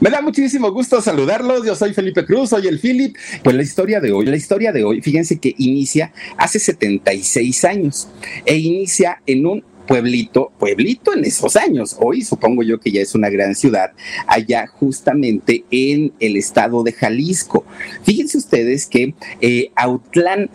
Me da muchísimo gusto saludarlos. Yo soy Felipe Cruz, soy el Philip. Pues la historia de hoy, la historia de hoy, fíjense que inicia hace 76 años e inicia en un pueblito, pueblito en esos años. Hoy supongo yo que ya es una gran ciudad, allá justamente en el estado de Jalisco. Fíjense ustedes que eh, Autlán,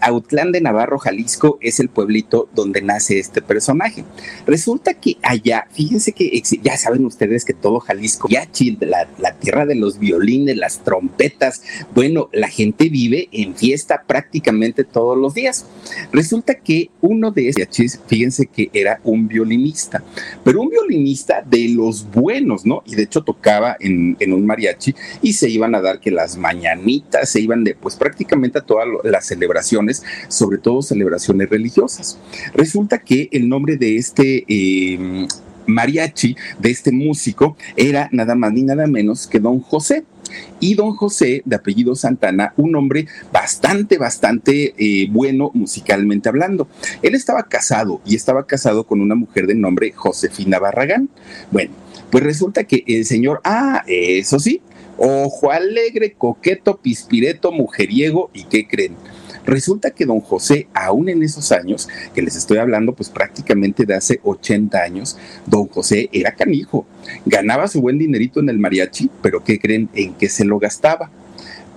de Navarro, Jalisco, es el pueblito donde nace este personaje. Resulta que allá, fíjense que ya saben ustedes que todo Jalisco, ya la, la tierra de los violines, las trompetas, bueno, la gente vive en fiesta prácticamente todos los días. Resulta que uno de esos, fíjense que era un violinista, pero un violinista de los buenos, ¿no? Y de hecho tocaba en, un mariachi y se iban a dar que las mañanitas, se iban de, pues prácticamente a todas las celebraciones, sobre todo celebraciones religiosas. Resulta que el nombre de este... Eh, mariachi de este músico era nada más ni nada menos que don José y don José, de apellido Santana, un hombre bastante, bastante eh, bueno musicalmente hablando. Él estaba casado y estaba casado con una mujer de nombre Josefina Barragán. Bueno, pues resulta que el señor, ah, eso sí, ojo alegre, coqueto, pispireto, mujeriego, ¿y qué creen? Resulta que don José, aún en esos años, que les estoy hablando pues prácticamente de hace 80 años, don José era canijo. Ganaba su buen dinerito en el mariachi, pero ¿qué creen? ¿En qué se lo gastaba?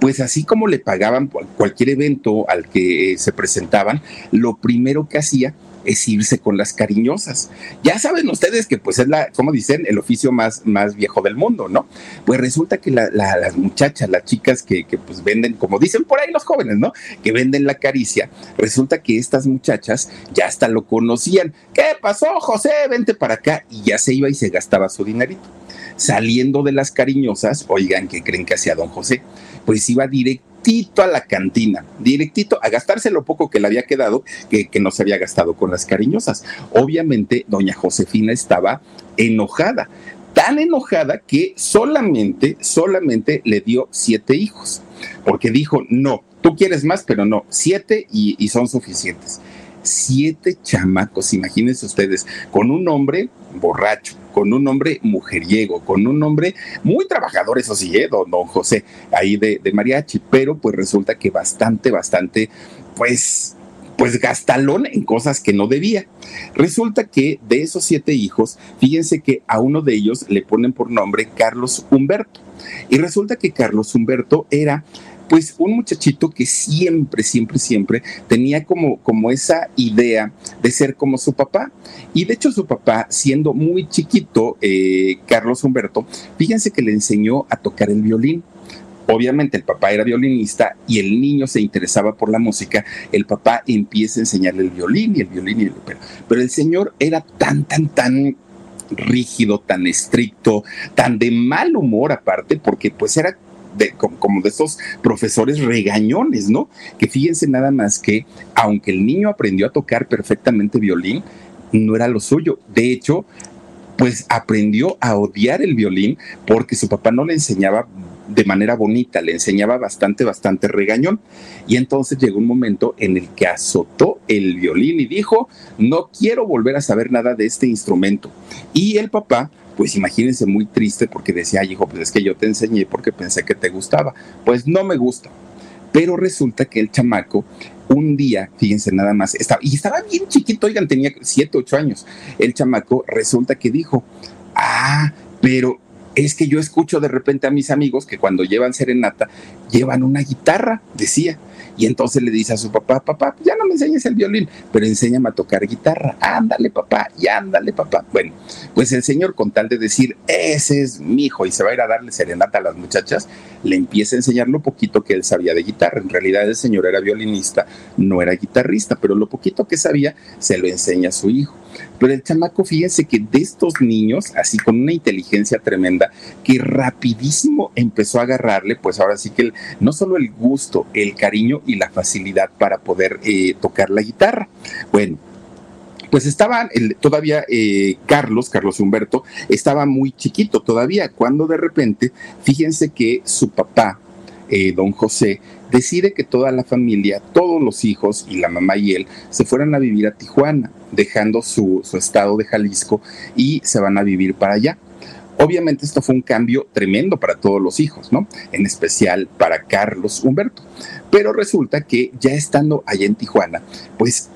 pues así como le pagaban cualquier evento al que se presentaban, lo primero que hacía es irse con las cariñosas. Ya saben ustedes que pues es la, como dicen, el oficio más, más viejo del mundo, ¿no? Pues resulta que las muchachas, las chicas que, que, pues venden, como dicen por ahí los jóvenes, ¿no? Que venden la caricia, resulta que estas muchachas ya hasta lo conocían. ¿Qué pasó, José? Vente para acá. Y ya se iba y se gastaba su dinerito. Saliendo de las cariñosas, oigan, ¿qué creen que hacía don José? Pues iba directo directito a la cantina, directito a gastarse lo poco que le había quedado, que, que no se había gastado con las cariñosas. Obviamente, doña Josefina estaba enojada, tan enojada que solamente, solamente le dio siete hijos, porque dijo, no, tú quieres más, pero no, siete y, y son suficientes. Siete chamacos, imagínense ustedes, con un hombre borracho, con un hombre mujeriego, con un hombre muy trabajador, eso sí, ¿eh? don, José, ahí de, de mariachi, pero pues resulta que bastante, bastante, pues pues gastalón en cosas que no debía. Resulta que de esos siete hijos, fíjense que a uno de ellos le ponen por nombre Carlos Humberto. Y resulta que Carlos Humberto era pues un muchachito que siempre, siempre, siempre tenía como, como esa idea de ser como su papá. Y de hecho su papá, siendo muy chiquito, eh, Carlos Humberto, fíjense que le enseñó a tocar el violín. Obviamente el papá era violinista y el niño se interesaba por la música, el papá empieza a enseñarle el violín y el violín y el pero, pero el señor era tan, tan, tan rígido, tan estricto, tan de mal humor aparte, porque pues era como, de esos profesores regañones, ¿no? Que fíjense nada más que, aunque el niño aprendió a tocar perfectamente violín, no era lo suyo. De hecho, pues aprendió a odiar el violín porque su papá no le enseñaba de manera bonita, le enseñaba bastante, bastante regañón. Y entonces llegó un momento en el que azotó el violín y dijo, no quiero volver a saber nada de este instrumento. Y el papá pues imagínense muy triste porque decía, hijo, pues es que yo te enseñé porque pensé que te gustaba. Pues no me gusta. Pero resulta que el chamaco un día, fíjense nada más, estaba, y estaba bien chiquito, oigan, tenía siete, ocho años. El chamaco resulta que dijo, ah, pero es que yo escucho de repente a mis amigos que cuando llevan serenata llevan una guitarra, decía. Y entonces le dice a su papá, papá, ya no me enseñes el violín, pero enséñame a tocar guitarra. Ándale, papá, y ándale, papá. Bueno, pues el señor, con tal de decir, ese es mi hijo, y se va a ir a darle serenata a las muchachas, le empieza a enseñar lo poquito que él sabía de guitarra. En realidad el señor era violinista, no era guitarrista, pero lo poquito que sabía se lo enseña a su hijo. Pero el chamaco, fíjense que de estos niños, así con una inteligencia tremenda, que rapidísimo empezó a agarrarle, pues ahora sí que no solo el gusto, el cariño y la facilidad para poder eh, tocar la guitarra. Bueno, pues estaba todavía eh, Carlos, Carlos Humberto, estaba muy chiquito todavía, cuando de repente, fíjense que su papá, eh, don José, decide que toda la familia, todos los hijos y la mamá y él se fueran a vivir a Tijuana, dejando su, estado de Jalisco y se van a vivir para allá. Obviamente esto fue un cambio tremendo para todos los hijos, ¿no? En especial para Carlos Humberto. Pero resulta que ya estando allá en Tijuana, pues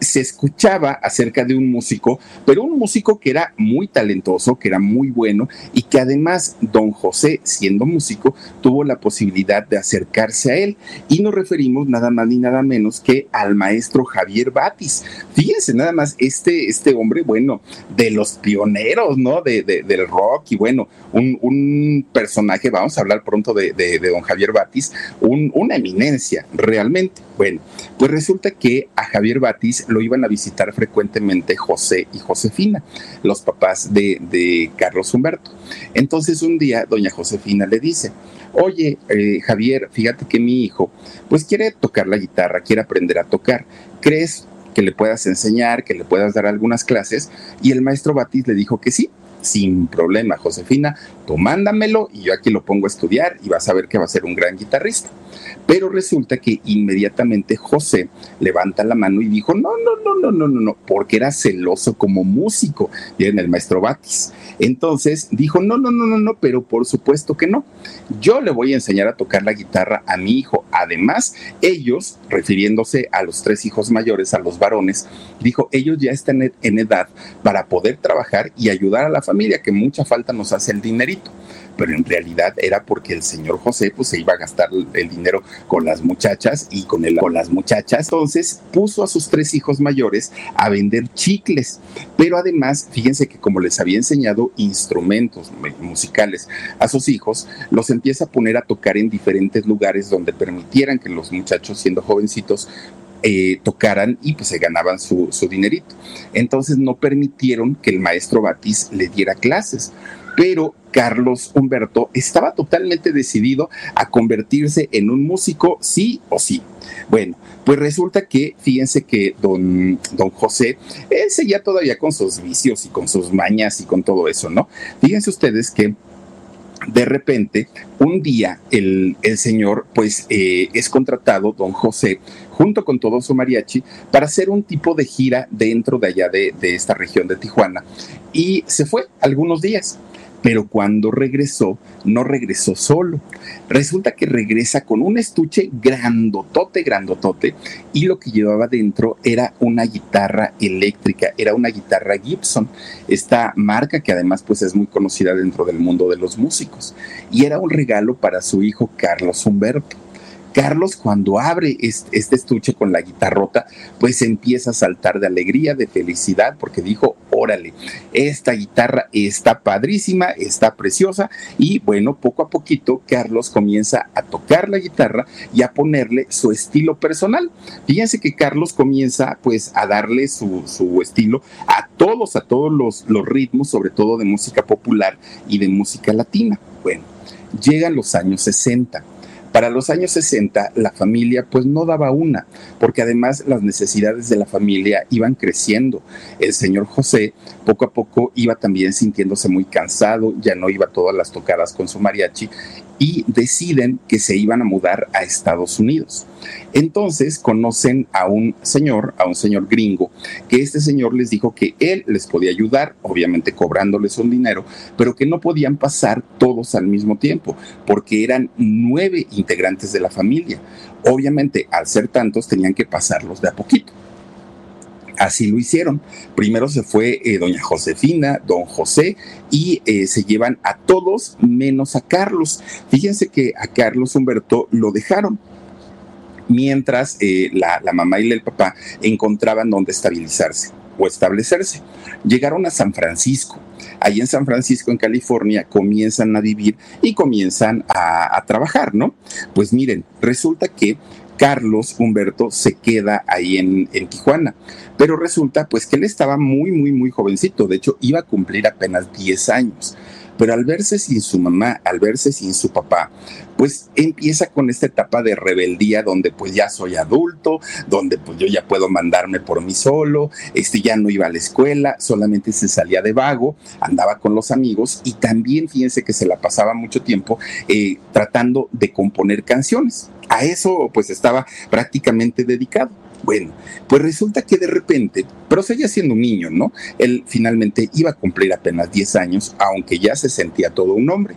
se escuchaba acerca de un músico, pero un músico que era muy talentoso, que era muy bueno y que además don José, siendo músico, tuvo la posibilidad de acercarse a él. Y nos referimos nada más ni nada menos que al maestro Javier Batis. Fíjense nada más, este, este hombre, bueno, de los pioneros, ¿no? De, del rock y bueno, un, personaje, vamos a hablar pronto de, don Javier Batis, una eminencia realmente. Bueno, pues resulta que a Javier Batis lo iban a visitar frecuentemente José y Josefina, los papás de, Carlos Humberto. Entonces un día doña Josefina le dice, oye eh, Javier, fíjate que mi hijo pues quiere tocar la guitarra, quiere aprender a tocar. ¿Crees que le puedas enseñar, que le puedas dar algunas clases? Y el maestro Batis le dijo que sí, sin problema, Josefina, tú mándamelo y yo aquí lo pongo a estudiar y vas a ver que va a ser un gran guitarrista. Pero resulta que inmediatamente José levanta la mano y dijo, no, no, no, no, no, no, no, porque era celoso como músico, y en el maestro Batis. Entonces dijo, no, no, no, no, no, pero por supuesto que no. Yo le voy a enseñar a tocar la guitarra a mi hijo. Además, ellos, refiriéndose a los tres hijos mayores, a los varones, dijo, ellos ya están en edad para poder trabajar y ayudar a la familia, que mucha falta nos hace el pero en realidad era porque el señor José pues se iba a gastar el dinero con las muchachas y con, el, con las muchachas. Entonces puso a sus tres hijos mayores a vender chicles, pero además, fíjense que como les había enseñado instrumentos musicales a sus hijos, los empieza a poner a tocar en diferentes lugares donde permitieran que los muchachos siendo jovencitos eh, tocaran y pues se ganaban su, su, dinerito. Entonces no permitieron que el maestro Batis le diera clases pero Carlos Humberto estaba totalmente decidido a convertirse en un músico sí o sí. Bueno, pues resulta que, fíjense que don, don José, él seguía todavía con sus vicios y con sus mañas y con todo eso, ¿no? Fíjense ustedes que de repente, un día el, señor, pues, eh, es contratado, don José, junto con todo su mariachi, para hacer un tipo de gira dentro de allá de, esta región de Tijuana. Y se fue algunos días pero cuando regresó, no regresó solo. Resulta que regresa con un estuche grandotote, grandotote, y lo que llevaba dentro era una guitarra eléctrica, era una guitarra Gibson, esta marca que además pues es muy conocida dentro del mundo de los músicos, y era un regalo para su hijo Carlos Humberto. Carlos cuando abre este, estuche con la guitarrota, pues empieza a saltar de alegría, de felicidad, porque dijo, órale, esta guitarra está padrísima, está preciosa, y bueno, poco a poquito Carlos comienza a tocar la guitarra y a ponerle su estilo personal. Fíjense que Carlos comienza pues a darle su, estilo a todos, a todos los, los ritmos, sobre todo de música popular y de música latina. Bueno, llegan los años 60 para los años 60 la familia pues no daba una, porque además las necesidades de la familia iban creciendo. El señor José poco a poco iba también sintiéndose muy cansado, ya no iba todas las tocadas con su mariachi y deciden que se iban a mudar a Estados Unidos. Entonces conocen a un señor, a un señor gringo, que este señor les dijo que él les podía ayudar, obviamente cobrándoles un dinero, pero que no podían pasar todos al mismo tiempo, porque eran nueve integrantes de la familia. Obviamente, al ser tantos, tenían que pasarlos de a poquito. Así lo hicieron. Primero se fue eh, doña Josefina, don José, y eh, se llevan a todos menos a Carlos. Fíjense que a Carlos Humberto lo dejaron mientras eh, la, mamá y el papá encontraban dónde estabilizarse o establecerse. Llegaron a San Francisco. Ahí en San Francisco, en California, comienzan a vivir y comienzan a trabajar, ¿no? Pues miren, resulta que Carlos Humberto se queda ahí en, en, Tijuana. Pero resulta pues que él estaba muy, muy, muy jovencito. De hecho, iba a cumplir apenas 10 años. Pero al verse sin su mamá, al verse sin su papá, pues empieza con esta etapa de rebeldía donde pues ya soy adulto, donde pues yo ya puedo mandarme por mí solo, este ya no iba a la escuela, solamente se salía de vago, andaba con los amigos y también fíjense que se la pasaba mucho tiempo eh, tratando de componer canciones. A eso pues estaba prácticamente dedicado. Bueno, pues resulta que de repente, pero seguía siendo un niño, ¿no? Él finalmente iba a cumplir apenas 10 años, aunque ya se sentía todo un hombre.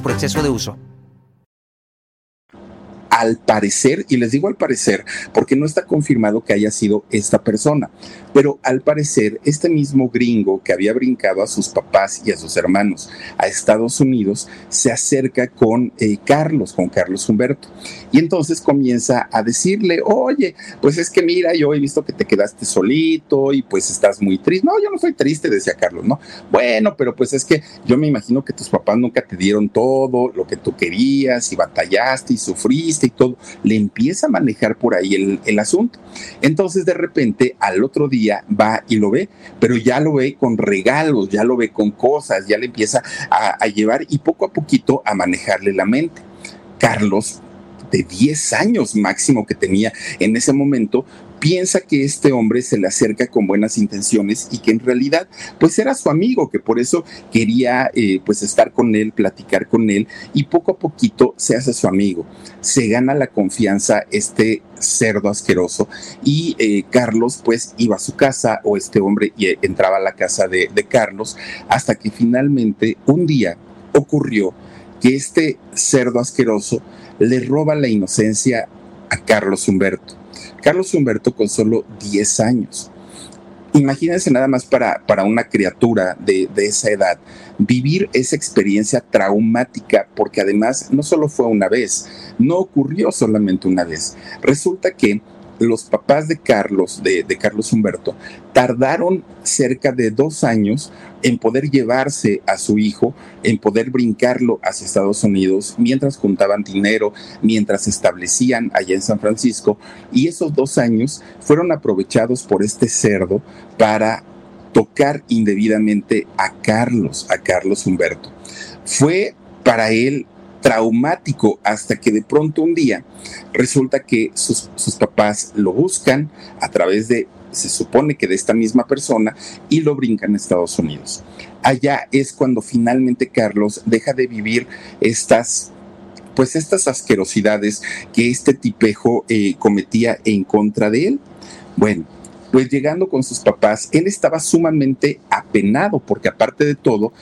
por exceso de uso. Al parecer, y les digo al parecer, porque no está confirmado que haya sido esta persona, pero al parecer este mismo gringo que había brincado a sus papás y a sus hermanos a Estados Unidos se acerca con eh, Carlos, con Carlos Humberto, y entonces comienza a decirle, oye, pues es que mira, yo he visto que te quedaste solito y pues estás muy triste. No, yo no soy triste, decía Carlos, ¿no? Bueno, pero pues es que yo me imagino que tus papás nunca te dieron todo lo que tú querías y batallaste y sufriste y todo. Le empieza a manejar por ahí el, el asunto. Entonces de repente al otro día va y lo ve, pero ya lo ve con regalos, ya lo ve con cosas, ya le empieza a, a llevar y poco a poquito a manejarle la mente. Carlos de 10 años máximo que tenía en ese momento, piensa que este hombre se le acerca con buenas intenciones y que en realidad pues era su amigo, que por eso quería eh, pues estar con él, platicar con él y poco a poquito se hace su amigo. Se gana la confianza este cerdo asqueroso y eh, Carlos pues iba a su casa o este hombre eh, entraba a la casa de Carlos hasta que finalmente un día ocurrió que este cerdo asqueroso le roba la inocencia a Carlos Humberto. Carlos Humberto con solo 10 años. Imagínense nada más para, para una criatura de, de, esa edad vivir esa experiencia traumática, porque además no solo fue una vez, no ocurrió solamente una vez. Resulta que los papás de Carlos, de, Carlos Humberto, tardaron cerca de dos años en poder llevarse a su hijo, en poder brincarlo hacia Estados Unidos, mientras juntaban dinero, mientras se establecían allá en San Francisco. Y esos dos años fueron aprovechados por este cerdo para tocar indebidamente a Carlos, a Carlos Humberto. Fue para él traumático hasta que de pronto un día resulta que sus, sus, papás lo buscan a través de, se supone que de esta misma persona, y lo brincan a Estados Unidos. Allá es cuando finalmente Carlos deja de vivir estas pues estas asquerosidades que este tipejo eh, cometía en contra de él. Bueno, pues llegando con sus papás, él estaba sumamente apenado porque aparte de todo,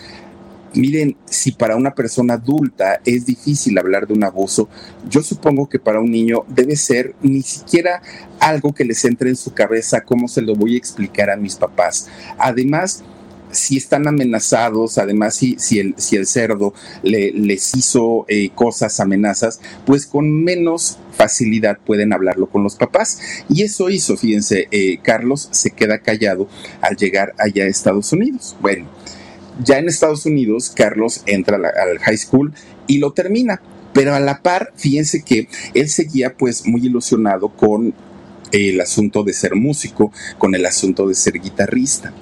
Miren, si para una persona adulta es difícil hablar de un abuso, yo supongo que para un niño debe ser ni siquiera algo que les entre en su cabeza, cómo se lo voy a explicar a mis papás. Además, si están amenazados, además si, si, el, si el cerdo le, les hizo eh, cosas, amenazas, pues con menos facilidad pueden hablarlo con los papás. Y eso hizo, fíjense, eh, Carlos se queda callado al llegar allá a Estados Unidos. Bueno ya en Estados Unidos, Carlos entra al high school y lo termina. Pero a la par, fíjense que él seguía pues muy ilusionado con el asunto de ser músico, con el asunto de ser guitarrista.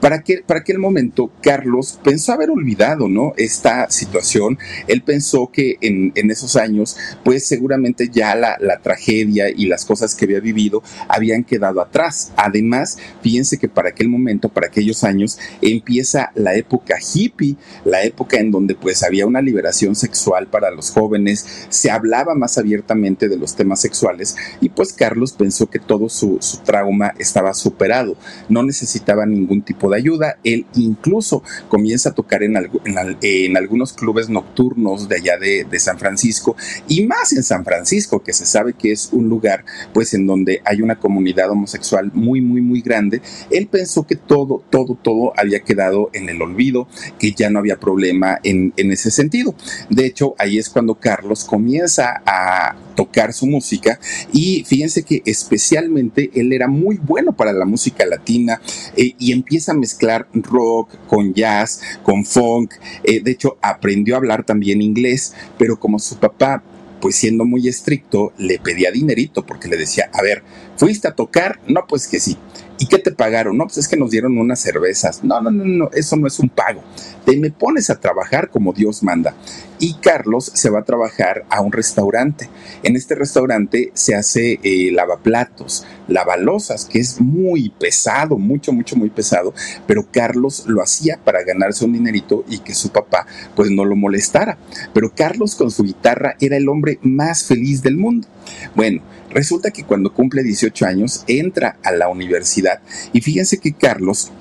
Para, que, para aquel momento, Carlos pensó haber olvidado, ¿no? Esta situación. Él pensó que en, en esos años, pues seguramente ya la, la, tragedia y las cosas que había vivido habían quedado atrás. Además, fíjense que para aquel momento, para aquellos años, empieza la época hippie, la época en donde pues había una liberación sexual para los jóvenes, se hablaba más abiertamente de los temas sexuales y pues Carlos pensó que todo su, su trauma estaba superado, no necesitaba ningún tipo de ayuda, él incluso comienza a tocar en, algunos clubes nocturnos de allá de, de, San Francisco y más en San Francisco, que se sabe que es un lugar pues en donde hay una comunidad homosexual muy, muy, muy grande, él pensó que todo, todo, todo había quedado en el olvido, que ya no había problema en, en ese sentido. De hecho, ahí es cuando Carlos comienza a tocar su música y fíjense que especialmente él era muy bueno para la música latina eh, y empieza a mezclar rock con jazz, con funk, eh, de hecho aprendió a hablar también inglés, pero como su papá pues siendo muy estricto, le pedía dinerito porque le decía, a ver, ¿fuiste a tocar? No, pues que sí. ¿Y qué te pagaron? No, pues es que nos dieron unas cervezas. No, no, no, no, eso no es un pago. Te me pones a trabajar como Dios manda. Y Carlos se va a trabajar a un restaurante. En este restaurante se hace eh, lavaplatos, lavalosas, que es muy pesado, mucho, mucho, muy pesado. Pero Carlos lo hacía para ganarse un dinerito y que su papá pues no lo molestara. Pero Carlos con su guitarra era el hombre más feliz del mundo. Bueno, resulta que cuando cumple 18 años entra a la universidad. Y fíjense que Carlos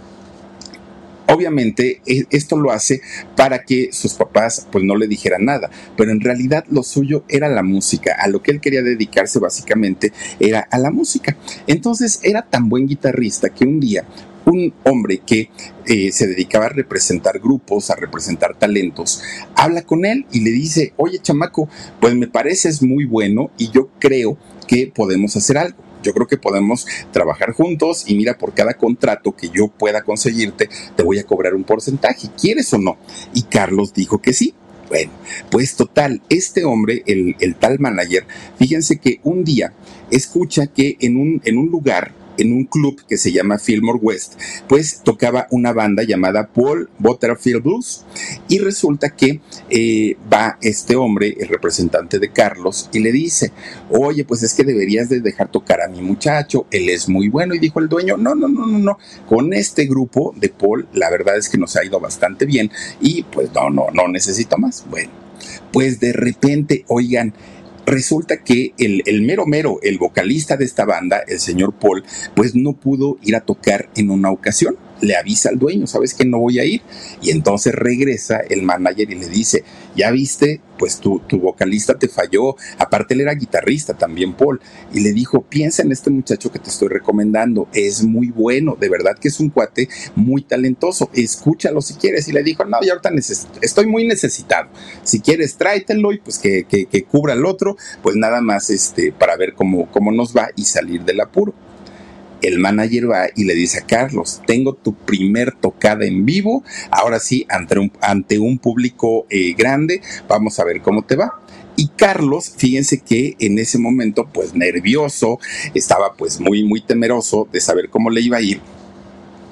Obviamente e, esto lo hace para que sus papás pues no le dijeran nada, pero en realidad lo suyo era la música, a lo que él quería dedicarse básicamente era a la música. Entonces era tan buen guitarrista que un día un hombre que eh, se dedicaba a representar grupos, a representar talentos, habla con él y le dice, oye chamaco, pues me pareces muy bueno y yo creo que podemos hacer algo. Yo creo que podemos trabajar juntos y mira, por cada contrato que yo pueda conseguirte, te voy a cobrar un porcentaje. ¿Quieres o no? Y Carlos dijo que sí. Bueno, pues total, este hombre, el, el tal manager, fíjense que un día escucha que en un, en un lugar en un club que se llama Fillmore West, pues tocaba una banda llamada Paul Butterfield Blues. Y resulta que eh, va este hombre, el representante de Carlos, y le dice, oye, pues es que deberías de dejar tocar a mi muchacho, él es muy bueno. Y dijo el dueño, no, no, no, no, no, con este grupo de Paul, la verdad es que nos ha ido bastante bien y pues no, no, no necesito más. Bueno, pues de repente, oigan, resulta que el, el, mero mero, el vocalista de esta banda, el señor Paul, pues no pudo ir a tocar en una ocasión le avisa al dueño, sabes que no voy a ir. Y entonces regresa el manager y le dice, ya viste, pues tu, tu vocalista te falló. Aparte él era guitarrista también, Paul. Y le dijo, piensa en este muchacho que te estoy recomendando, es muy bueno, de verdad que es un cuate muy talentoso, escúchalo si quieres. Y le dijo, no, yo ahorita estoy muy necesitado. Si quieres, tráetelo y pues que, que, cubra el otro, pues nada más este, para ver cómo, cómo nos va y salir del apuro el manager va y le dice a Carlos, tengo tu primer tocada en vivo, ahora sí, ante un, ante un público eh, grande, vamos a ver cómo te va. Y Carlos, fíjense que en ese momento, pues nervioso, estaba pues muy, muy temeroso de saber cómo le iba a ir.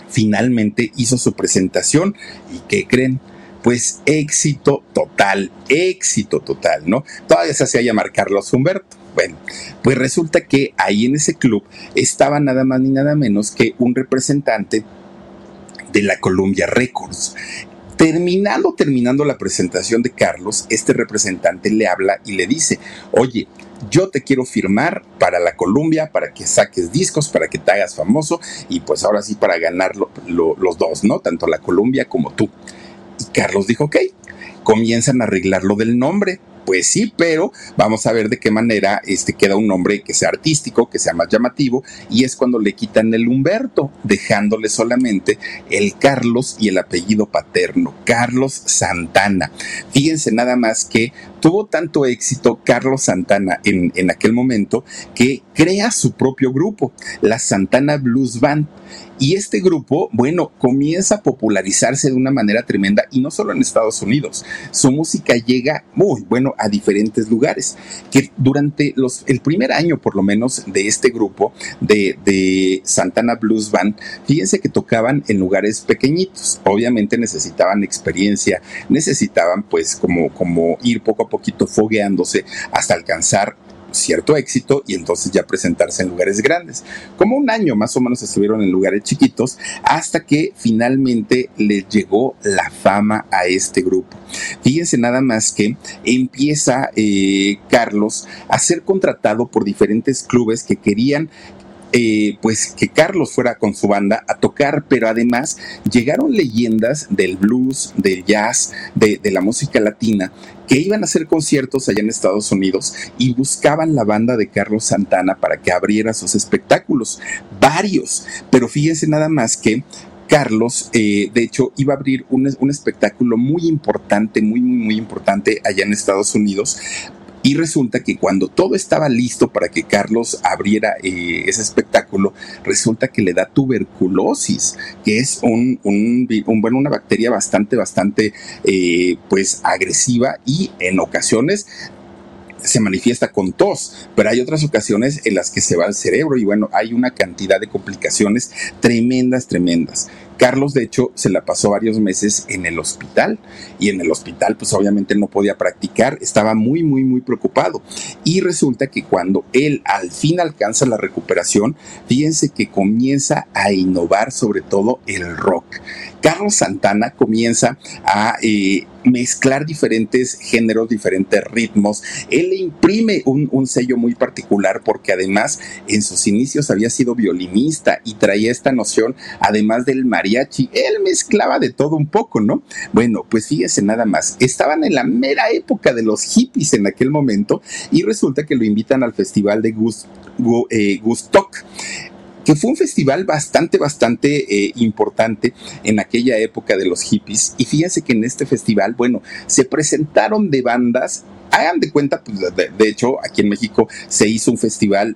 Finalmente hizo su presentación y ¿qué creen? Pues éxito total, éxito total, ¿no? Todavía se hacía llamar Carlos Humberto. Bueno, pues resulta que ahí en ese club estaba nada más ni nada menos que un representante de la Columbia Records. Terminando, terminando la presentación de Carlos, este representante le habla y le dice, oye, yo te quiero firmar para la Columbia, para que saques discos, para que te hagas famoso y pues ahora sí para ganar los dos, ¿no? Tanto la Columbia como tú. Y Carlos dijo, ok, comienzan a arreglar lo del nombre, pues sí, pero vamos a ver de qué manera este queda un nombre que sea artístico, que sea más llamativo, y es cuando le quitan el Humberto, dejándole solamente el Carlos y el apellido paterno, Carlos Santana. Fíjense nada más que tuvo tanto éxito Carlos Santana en, en aquel momento que crea su propio grupo, la Santana Blues Band. Y este grupo, bueno, comienza a popularizarse de una manera tremenda y no solo en Estados Unidos. Su música llega, muy bueno, a diferentes lugares, que durante los, el primer año por lo menos de este grupo de, de Santana Blues Band, fíjense que tocaban en lugares pequeñitos, obviamente necesitaban experiencia, necesitaban pues como, como ir poco a poquito fogueándose hasta alcanzar cierto éxito y entonces ya presentarse en lugares grandes. Como un año más o menos estuvieron en lugares chiquitos hasta que finalmente les llegó la fama a este grupo. Fíjense nada más que empieza eh, Carlos a ser contratado por diferentes clubes que querían eh, pues que Carlos fuera con su banda a tocar, pero además llegaron leyendas del blues, del jazz, de, de la música latina, que iban a hacer conciertos allá en Estados Unidos y buscaban la banda de Carlos Santana para que abriera sus espectáculos, varios, pero fíjense nada más que Carlos, eh, de hecho, iba a abrir un, un, espectáculo muy importante, muy, muy, muy importante allá en Estados Unidos, y resulta que cuando todo estaba listo para que Carlos abriera eh, ese espectáculo, resulta que le da tuberculosis, que es un, una bacteria bastante, bastante, eh, pues agresiva y en ocasiones se manifiesta con tos, pero hay otras ocasiones en las que se va al cerebro y bueno, hay una cantidad de complicaciones tremendas, tremendas. Carlos, de hecho, se la pasó varios meses en el hospital y en el hospital, pues obviamente no podía practicar, estaba muy, muy, muy preocupado. Y resulta que cuando él al fin alcanza la recuperación, fíjense que comienza a innovar sobre todo el rock. Carlos Santana comienza a eh, mezclar diferentes géneros, diferentes ritmos. Él le imprime un, un, sello muy particular porque además en sus inicios había sido violinista y traía esta noción, además del mariachi, él mezclaba de todo un poco, ¿no? Bueno, pues fíjese nada más, estaban en la mera época de los hippies en aquel momento y resulta que lo invitan al festival de Gust, eh, Gustock que fue un festival bastante, bastante eh, importante en aquella época de los hippies. Y fíjense que en este festival, bueno, se presentaron de bandas hagan de cuenta, pues, de, hecho, aquí en México se hizo un festival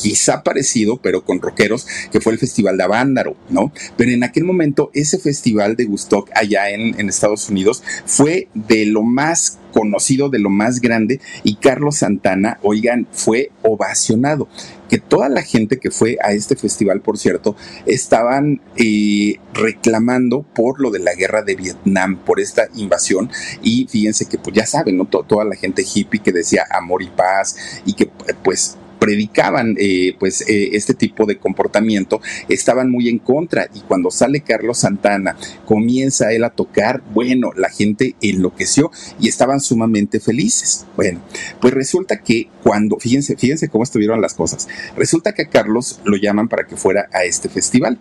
quizá parecido, pero con rockeros, que fue el Festival de Avándaro, ¿no? Pero en aquel momento ese festival de Gustock allá en, en Estados Unidos fue de lo más conocido, de lo más grande, y Carlos Santana, oigan, fue ovacionado que toda la gente que fue a este festival, por cierto, estaban eh, reclamando por lo de la guerra de Vietnam, por esta invasión. Y fíjense que, pues ya saben, ¿no? toda la gente hippie que decía amor y paz y que, pues, predicaban eh, pues eh, este tipo de comportamiento estaban muy en contra. Y cuando sale Carlos Santana comienza él a tocar bueno la gente enloqueció y estaban sumamente felices. Bueno pues resulta que cuando fíjense fíjense cómo estuvieron las cosas. Resulta que a Carlos lo llaman para que fuera a este festival.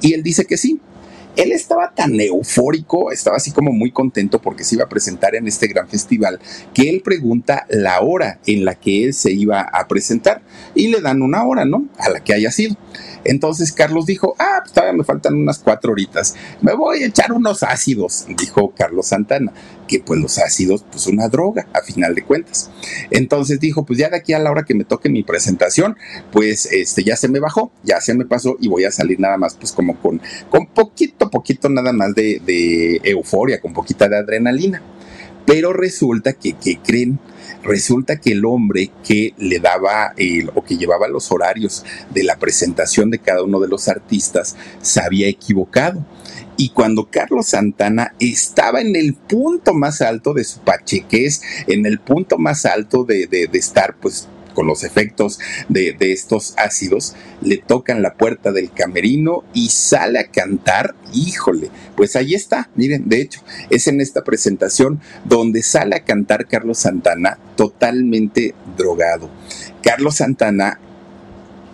Y él dice que sí él estaba tan eufórico, estaba así como muy contento porque se iba a presentar en este gran festival, que él pregunta la hora en la que él se iba a presentar y le dan una hora, ¿no? A la que haya sido. Entonces Carlos dijo, ah, pues todavía me faltan unas cuatro horitas, me voy a echar unos ácidos, dijo Carlos Santana, que pues los ácidos, pues una droga, a final de cuentas. Entonces dijo, pues ya de aquí a la hora que me toque mi presentación, pues este ya se me bajó, ya se me pasó y voy a salir nada más, pues como con, con poquito, poquito nada más de, de euforia, con poquita de adrenalina. Pero resulta que, ¿qué creen? Resulta que el hombre que le daba el, o que llevaba los horarios de la presentación de cada uno de los artistas se había equivocado. Y cuando Carlos Santana estaba en el punto más alto de su pachequez, en el punto más alto de, de, de estar pues con los efectos de, estos ácidos, le tocan la puerta del camerino y sale a cantar, híjole, pues ahí está, miren, de hecho, es en esta presentación donde sale a cantar Carlos Santana totalmente drogado. Carlos Santana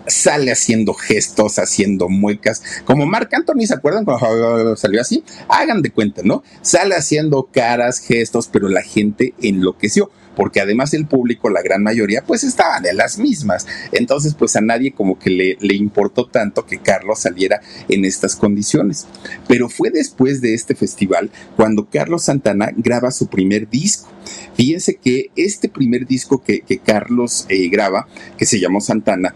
sale haciendo gestos, haciendo muecas, como Marc Anthony, ¿se acuerdan cuando salió así? Hagan de cuenta, ¿no? Sale haciendo caras, gestos, pero la gente enloqueció porque además el público, la gran mayoría, pues estaban en las mismas. Entonces, pues a nadie como que le, importó tanto que Carlos saliera en estas condiciones. Pero fue después de este festival cuando Carlos Santana graba su primer disco. Fíjense que este primer disco que, que Carlos eh, graba, que se llamó Santana,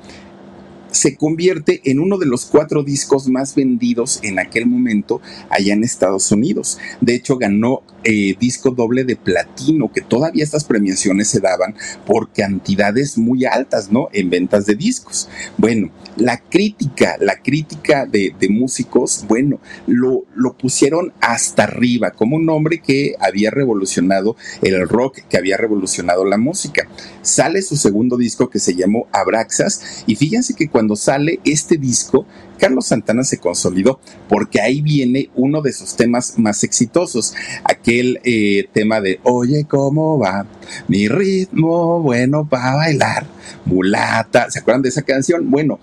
se convierte en uno de los cuatro discos más vendidos en aquel momento allá en Estados Unidos. De hecho, ganó eh, disco doble de platino, que todavía estas premiaciones se daban por cantidades muy altas, ¿no? En ventas de discos. Bueno, la crítica, la crítica de, músicos, bueno, lo, lo pusieron hasta arriba, como un hombre que había revolucionado el rock, que había revolucionado la música. Sale su segundo disco que se llamó Abraxas, y fíjense que cuando cuando sale este disco, Carlos Santana se consolidó, porque ahí viene uno de sus temas más exitosos, aquel eh, tema de Oye, ¿cómo va? Mi ritmo bueno para bailar, mulata, ¿se acuerdan de esa canción? Bueno,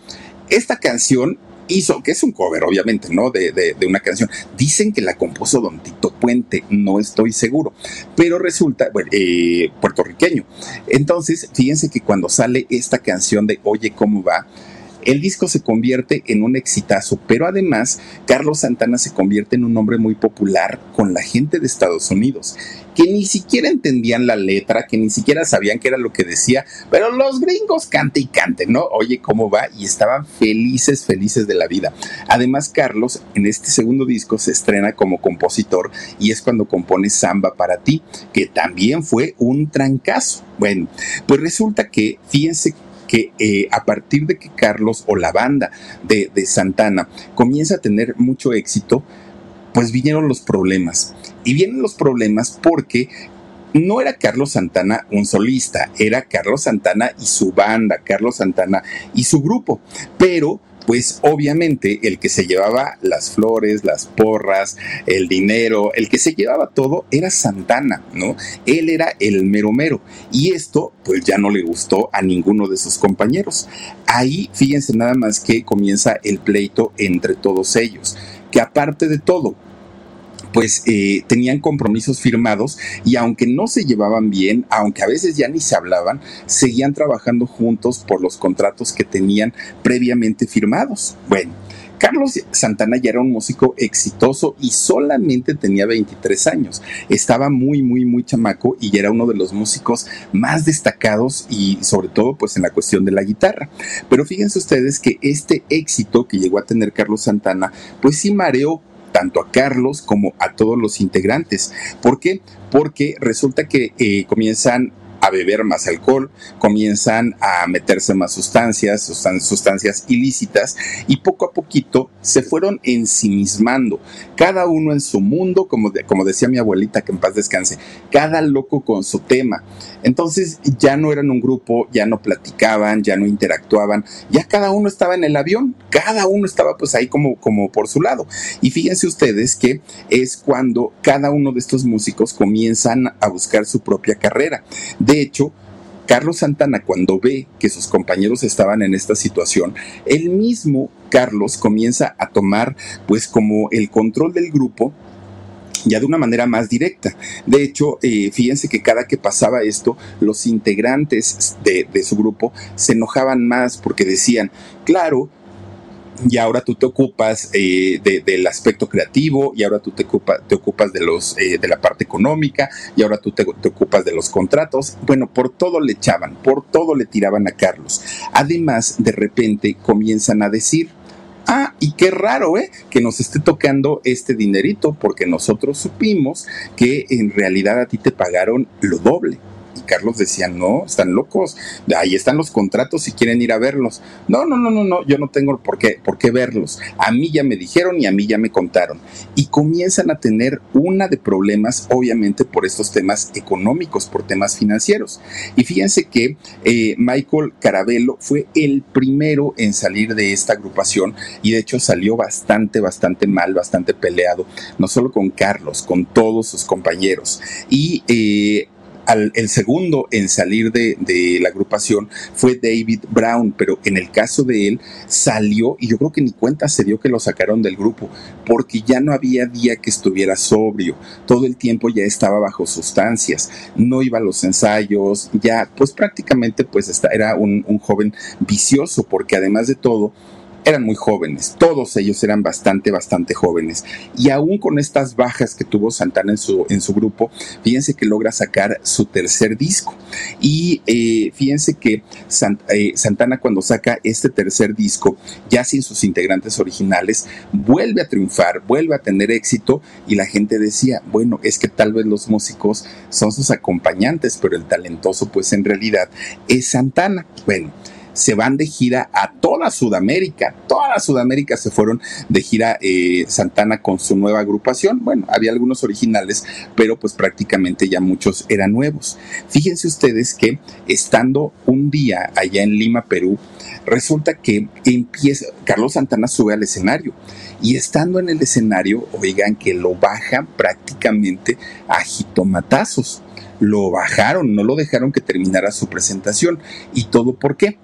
esta canción hizo, que es un cover, obviamente, ¿no? De, una canción. Dicen que la compuso Don Tito Puente, no estoy seguro, pero resulta, bueno, eh, puertorriqueño. Entonces, fíjense que cuando sale esta canción de Oye, ¿cómo va? El disco se convierte en un exitazo, pero además Carlos Santana se convierte en un hombre muy popular con la gente de Estados Unidos, que ni siquiera entendían la letra, que ni siquiera sabían qué era lo que decía, pero los gringos cante y cante, ¿no? Oye, ¿cómo va? Y estaban felices, felices de la vida. Además, Carlos en este segundo disco se estrena como compositor y es cuando compone Samba para ti, que también fue un trancazo. Bueno, pues resulta que, fíjense que eh, a partir de que Carlos o la banda de, de Santana comienza a tener mucho éxito, pues vinieron los problemas. Y vienen los problemas porque no era Carlos Santana un solista, era Carlos Santana y su banda, Carlos Santana y su grupo. Pero pues obviamente el que se llevaba las flores, las porras, el dinero, el que se llevaba todo era Santana, ¿no? Él era el mero mero. Y esto pues ya no le gustó a ninguno de sus compañeros. Ahí fíjense nada más que comienza el pleito entre todos ellos, que aparte de todo, pues eh, tenían compromisos firmados y aunque no se llevaban bien, aunque a veces ya ni se hablaban, seguían trabajando juntos por los contratos que tenían previamente firmados. Bueno. Carlos Santana ya era un músico exitoso y solamente tenía 23 años. Estaba muy, muy, muy chamaco y era uno de los músicos más destacados y sobre todo pues en la cuestión de la guitarra. Pero fíjense ustedes que este éxito que llegó a tener Carlos Santana pues sí mareó tanto a Carlos como a todos los integrantes. ¿Por qué? Porque resulta que eh, comienzan a beber más alcohol, comienzan a meterse más sustancias, sustancias ilícitas y poco a poquito se fueron ensimismando, cada uno en su mundo, como, como decía mi abuelita, que en paz descanse, cada loco con su tema. Entonces ya no eran un grupo, ya no platicaban, ya no interactuaban, ya cada uno estaba en el avión, cada uno estaba pues ahí como, como por su lado. Y fíjense ustedes que es cuando cada uno de estos músicos comienzan a buscar su propia carrera. Hecho, Carlos Santana, cuando ve que sus compañeros estaban en esta situación, él mismo, Carlos, comienza a tomar pues como el control del grupo ya de una manera más directa. De hecho, eh, fíjense que cada que pasaba esto, los integrantes de, de su grupo se enojaban más porque decían, claro, y ahora tú te ocupas eh, del aspecto creativo y ahora tú te, te ocupas de, los, eh, de la parte económica y ahora tú te, te, ocupas de los contratos. Bueno, por todo le echaban, por todo le tiraban a Carlos. Además, de repente comienzan a decir, ah, y qué raro, ¿eh? Que nos esté tocando este dinerito porque nosotros supimos que en realidad a ti te pagaron lo doble. Carlos decía, no, están locos, ahí están los contratos si quieren ir a verlos. No, no, no, no, no, yo no tengo por qué, por qué verlos. A mí ya me dijeron y a mí ya me contaron. Y comienzan a tener una de problemas, obviamente, por estos temas económicos, por temas financieros. Y fíjense que eh, Michael Carabello fue el primero en salir de esta agrupación y de hecho salió bastante, bastante mal, bastante peleado, no solo con Carlos, con todos sus compañeros. Y eh, el segundo en salir de, la agrupación fue David Brown, pero en el caso de él salió y yo creo que ni cuenta se dio que lo sacaron del grupo, porque ya no había día que estuviera sobrio, todo el tiempo ya estaba bajo sustancias, no iba a los ensayos, ya pues prácticamente pues era un joven vicioso, porque además de todo, eran muy jóvenes, todos ellos eran bastante, bastante jóvenes. Y aún con estas bajas que tuvo Santana en su, en su grupo, fíjense que logra sacar su tercer disco. Y eh, fíjense que eh, Santana cuando saca este tercer disco, ya sin sus integrantes originales, vuelve a triunfar, vuelve a tener éxito y la gente decía, bueno, es que tal vez los músicos son sus acompañantes, pero el talentoso pues en realidad es Santana. Bueno se van de gira a toda Sudamérica. Toda Sudamérica se fueron de gira eh, Santana con su nueva agrupación. Bueno, había algunos originales, pero pues prácticamente ya muchos eran nuevos. Fíjense ustedes que estando un día allá en Lima, Perú, resulta que empieza, Carlos Santana sube al escenario y estando en el escenario, oigan que lo bajan prácticamente a jitomatazos lo bajaron, no lo dejaron que terminara su presentación. ¿Y todo por qué?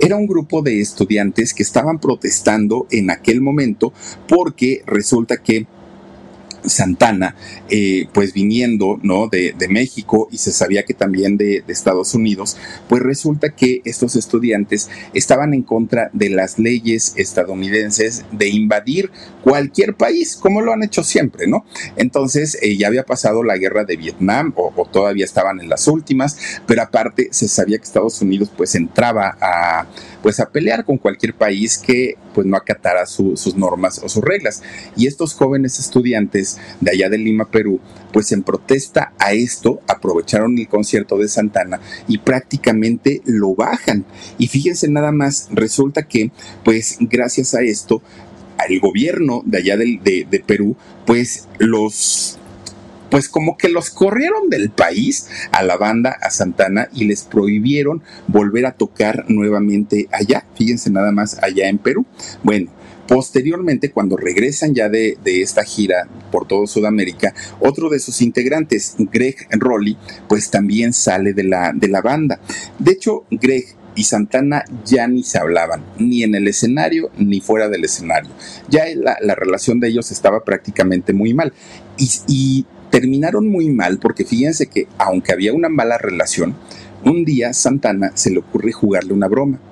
Era un grupo de estudiantes que estaban protestando en aquel momento porque resulta que Santana, eh, pues viniendo ¿no? De, México y se sabía que también de, Estados Unidos, pues resulta que estos estudiantes estaban en contra de las leyes estadounidenses de invadir cualquier país, como lo han hecho siempre, ¿no? Entonces eh, ya había pasado la guerra de Vietnam o, todavía estaban en las últimas, pero aparte se sabía que Estados Unidos pues entraba a pues a pelear con cualquier país que pues no acatara sus normas o sus reglas. Y estos jóvenes estudiantes de allá de Lima, Perú, pues en protesta a esto aprovecharon el concierto de Santana y prácticamente lo bajan. Y fíjense nada más, resulta que pues gracias a esto el gobierno de allá de, de Perú pues los pues como que los corrieron del país a la banda, a Santana, y les prohibieron volver a tocar nuevamente allá. Fíjense nada más allá en Perú. Bueno, Posteriormente, cuando regresan ya de, esta gira por todo Sudamérica, otro de sus integrantes, Greg Rolly, pues también sale de la, de la banda. De hecho, Greg y Santana ya ni se hablaban, ni en el escenario ni fuera del escenario. Ya la, relación de ellos estaba prácticamente muy mal. y terminaron muy mal porque fíjense que aunque había una mala relación, un día Santana se le ocurre jugarle una broma.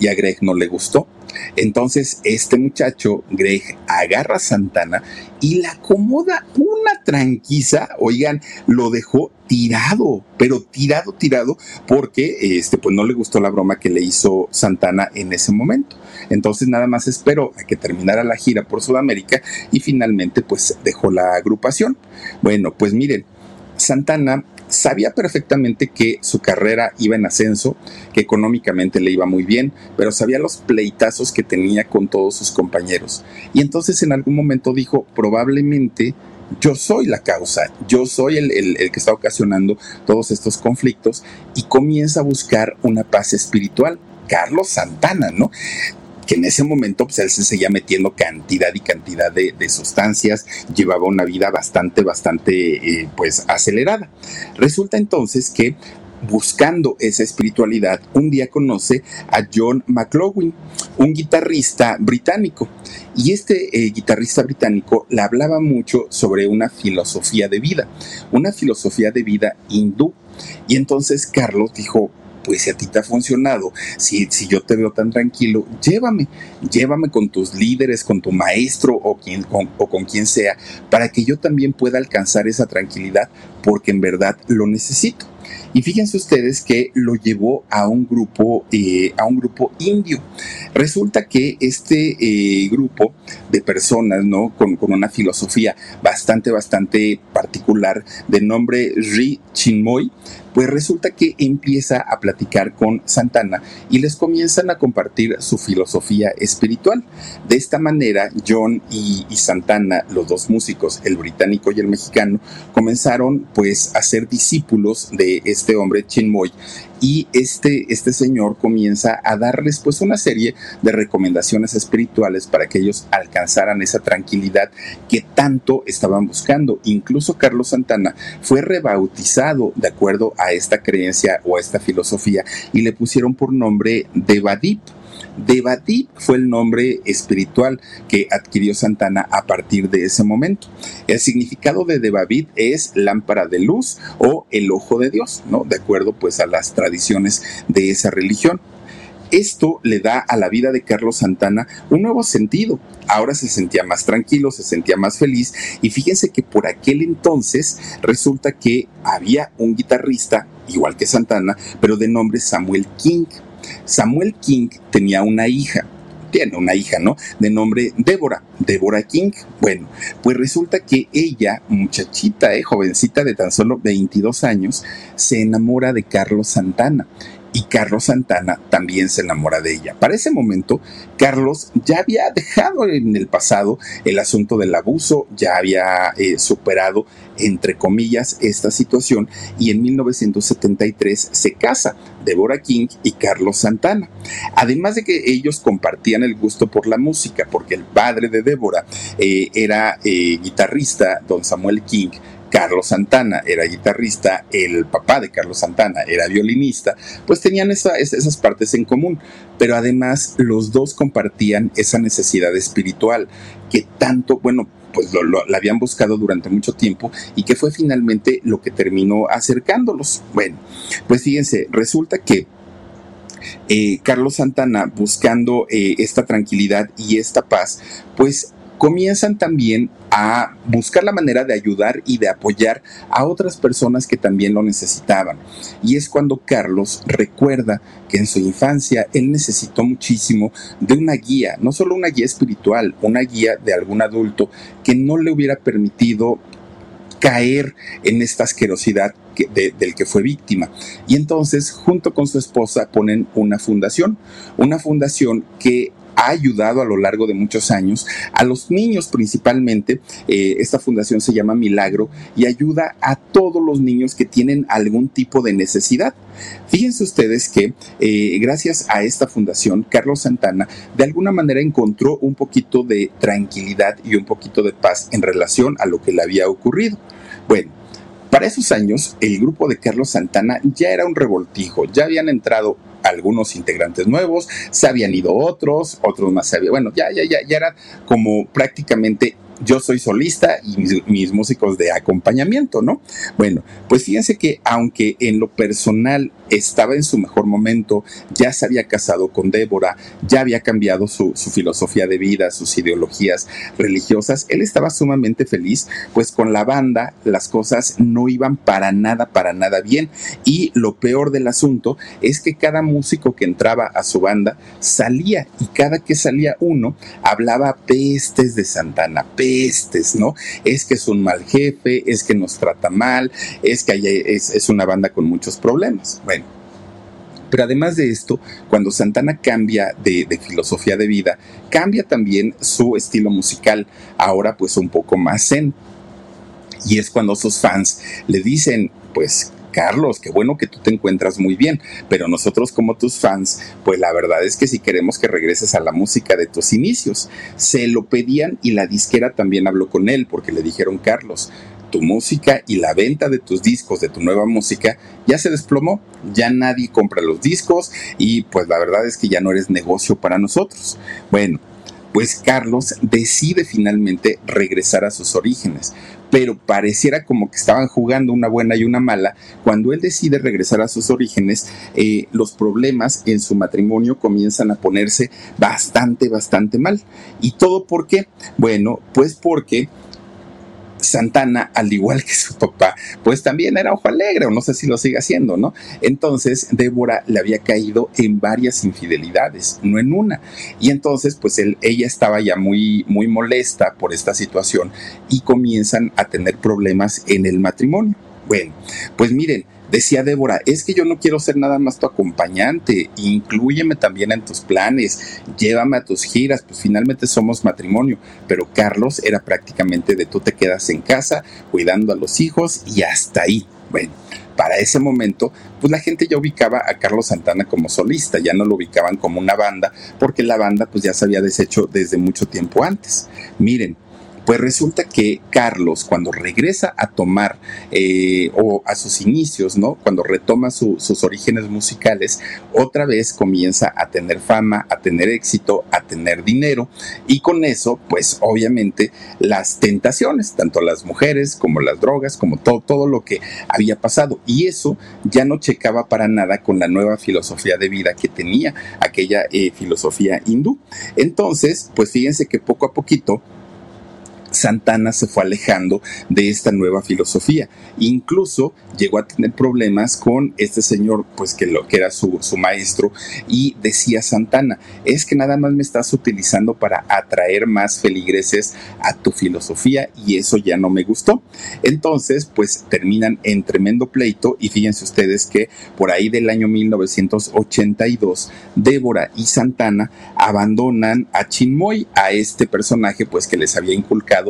y a Greg no le gustó. Entonces este muchacho, Greg, agarra a Santana y la acomoda una tranquiza, oigan, lo dejó tirado, pero tirado, tirado, porque este, pues no le gustó la broma que le hizo Santana en ese momento. Entonces nada más esperó a que terminara la gira por Sudamérica y finalmente pues dejó la agrupación. Bueno, pues miren, Santana sabía perfectamente que su carrera iba en ascenso, que económicamente le iba muy bien, pero sabía los pleitazos que tenía con todos sus compañeros. Y entonces en algún momento dijo, probablemente yo soy la causa, yo soy el, que está ocasionando todos estos conflictos y comienza a buscar una paz espiritual. Carlos Santana, ¿no? Que en ese momento pues, él se seguía metiendo cantidad y cantidad de, sustancias, llevaba una vida bastante, bastante eh, pues acelerada. Resulta entonces que buscando esa espiritualidad, un día conoce a John McLaughlin, un guitarrista británico. Y este eh, guitarrista británico le hablaba mucho sobre una filosofía de vida, una filosofía de vida hindú. Y entonces Carlos dijo, pues si a ti te ha funcionado, si, si yo te veo tan tranquilo, llévame, llévame con tus líderes, con tu maestro o, quien, o con quien sea, para que yo también pueda alcanzar esa tranquilidad, porque en verdad lo necesito. Y fíjense ustedes que lo llevó a un grupo, eh, a un grupo indio. Resulta que este eh, grupo de personas, ¿no? Con, con, una filosofía bastante, bastante particular de nombre Ri Chinmoy, pues resulta que empieza a platicar con Santana y les comienzan a compartir su filosofía espiritual. De esta manera, John y, Santana, los dos músicos, el británico y el mexicano, comenzaron pues a ser discípulos de este hombre Chinmoy y este, este señor comienza a darles pues una serie de recomendaciones espirituales para que ellos alcanzaran esa tranquilidad que tanto estaban buscando. Incluso Carlos Santana fue rebautizado de acuerdo a esta creencia o a esta filosofía y le pusieron por nombre Devadip Devadip fue el nombre espiritual que adquirió Santana a partir de ese momento. El significado de Devadip es lámpara de luz o el ojo de Dios, ¿no? De acuerdo pues a las tradiciones de esa religión. Esto le da a la vida de Carlos Santana un nuevo sentido. Ahora se sentía más tranquilo, se sentía más feliz y fíjense que por aquel entonces resulta que había un guitarrista, igual que Santana, pero de nombre Samuel King. Samuel King tenía una hija, tiene una hija, ¿no? De nombre Débora, Débora King. Bueno, pues resulta que ella, muchachita, eh, jovencita de tan solo 22 años, se enamora de Carlos Santana y Carlos Santana también se enamora de ella. Para ese momento, Carlos ya había dejado en el pasado el asunto del abuso, ya había eh, superado, entre comillas, esta situación y en 1973 se casa Deborah King y Carlos Santana. Además de que ellos compartían el gusto por la música, porque el padre de Deborah eh, era eh, guitarrista, don Samuel King, Carlos Santana era guitarrista, el papá de Carlos Santana era violinista, pues tenían esas partes en común, pero además los dos compartían esa necesidad espiritual que tanto, bueno, pues lo, la habían buscado durante mucho tiempo y que fue finalmente lo que terminó acercándolos. Bueno, pues fíjense, resulta que eh, Carlos Santana, buscando eh, esta tranquilidad y esta paz, pues comienzan también a buscar la manera de ayudar y de apoyar a otras personas que también lo necesitaban. Y es cuando Carlos recuerda que en su infancia él necesitó muchísimo de una guía, no solo una guía espiritual, una guía de algún adulto que no le hubiera permitido caer en esta asquerosidad del que fue víctima. Y entonces, junto con su esposa, ponen una fundación, una fundación que ha ayudado a lo largo de muchos años a los niños principalmente. Eh, esta fundación se llama Milagro y ayuda a todos los niños que tienen algún tipo de necesidad. Fíjense ustedes que eh, gracias a esta fundación, Carlos Santana de alguna manera encontró un poquito de tranquilidad y un poquito de paz en relación a lo que le había ocurrido. Bueno, para esos años, el grupo de Carlos Santana ya era un revoltijo, ya habían entrado algunos integrantes nuevos, se habían ido otros, otros más se habían, bueno, ya, ya, ya, ya era como prácticamente yo soy solista y mis, músicos de acompañamiento, ¿no? Bueno, pues fíjense que aunque en lo personal estaba en su mejor momento, ya se había casado con Débora, ya había cambiado su, su, filosofía de vida, sus ideologías religiosas, él estaba sumamente feliz, pues con la banda las cosas no iban para nada, para nada bien. Y lo peor del asunto es que cada músico que entraba a su banda salía y cada que salía uno hablaba pestes de Santana, pestes ¿no? Es que es un mal jefe, es que nos trata mal, es que es, una banda con muchos problemas. Bueno, pero además de esto, cuando Santana cambia de, de, filosofía de vida, cambia también su estilo musical, ahora pues un poco más zen. Y es cuando sus fans le dicen, pues Carlos, qué bueno que tú te encuentras muy bien, pero nosotros como tus fans, pues la verdad es que si queremos que regreses a la música de tus inicios, se lo pedían y la disquera también habló con él porque le dijeron, Carlos, tu música y la venta de tus discos, de tu nueva música, ya se desplomó, ya nadie compra los discos y pues la verdad es que ya no eres negocio para nosotros. Bueno, pues Carlos decide finalmente regresar a sus orígenes, pero pareciera como que estaban jugando una buena y una mala. Cuando él decide regresar a sus orígenes, eh, los problemas en su matrimonio comienzan a ponerse bastante, bastante mal. ¿Y todo por qué? Bueno, pues porque Santana, al igual que su papá, pues también era ojo alegre, o no sé si lo sigue haciendo, ¿no? Entonces, Débora le había caído en varias infidelidades, no en una. Y entonces, pues él, ella estaba ya muy, muy molesta por esta situación y comienzan a tener problemas en el matrimonio. Bueno, pues miren, Decía Débora, es que yo no quiero ser nada más tu acompañante, inclúyeme también en tus planes, llévame a tus giras, pues finalmente somos matrimonio, pero Carlos era prácticamente de tú te quedas en casa cuidando a los hijos y hasta ahí. Bueno, para ese momento, pues la gente ya ubicaba a Carlos Santana como solista, ya no lo ubicaban como una banda, porque la banda pues ya se había deshecho desde mucho tiempo antes. Miren, pues resulta que Carlos, cuando regresa a tomar eh, o a sus inicios, ¿no? Cuando retoma sus orígenes musicales, otra vez comienza a tener fama, a tener éxito, a tener dinero y con eso, pues obviamente las tentaciones, tanto las mujeres como las drogas, como todo, todo lo que había pasado. Y eso ya no checaba para nada con la nueva filosofía de vida que tenía aquella eh, filosofía hindú. Entonces, pues fíjense que poco a poquito, Santana se fue alejando de esta nueva filosofía. Incluso llegó a tener problemas con este señor, pues que, lo, que era su, maestro, y decía Santana, es que nada más me estás utilizando para atraer más feligreses a tu filosofía y eso ya no me gustó. Entonces, pues terminan en tremendo pleito y fíjense ustedes que por ahí del año 1982, Débora y Santana abandonan a Chinmoy, a este personaje pues que les había inculcado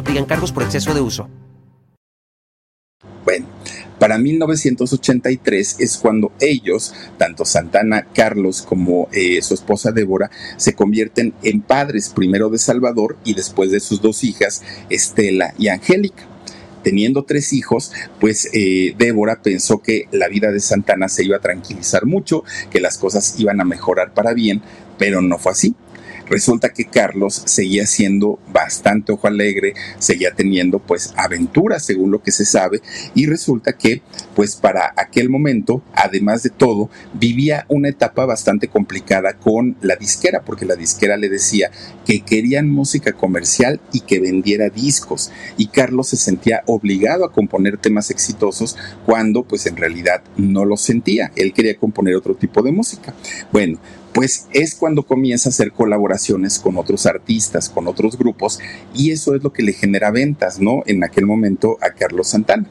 aplican cargos por exceso de uso. Bueno, para 1983 es cuando ellos, tanto Santana, Carlos como eh, su esposa Débora, se convierten en padres primero de Salvador y después de sus dos hijas, Estela y Angélica teniendo tres hijos, pues eh, Débora pensó que la vida de Santana se iba a tranquilizar mucho, que las cosas iban a mejorar para bien, pero no fue así. Resulta que Carlos seguía siendo bastante ojo alegre, seguía teniendo pues aventuras según lo que se sabe y resulta que pues para aquel momento, además de todo, vivía una etapa bastante complicada con la disquera porque la disquera le decía que querían música comercial y que vendiera discos y Carlos se sentía obligado a componer temas exitosos cuando pues en realidad no lo sentía, él quería componer otro tipo de música. Bueno, pues es cuando comienza a hacer colaboraciones con otros artistas, con otros grupos, y eso es lo que le genera ventas, ¿no? En aquel momento a Carlos Santana.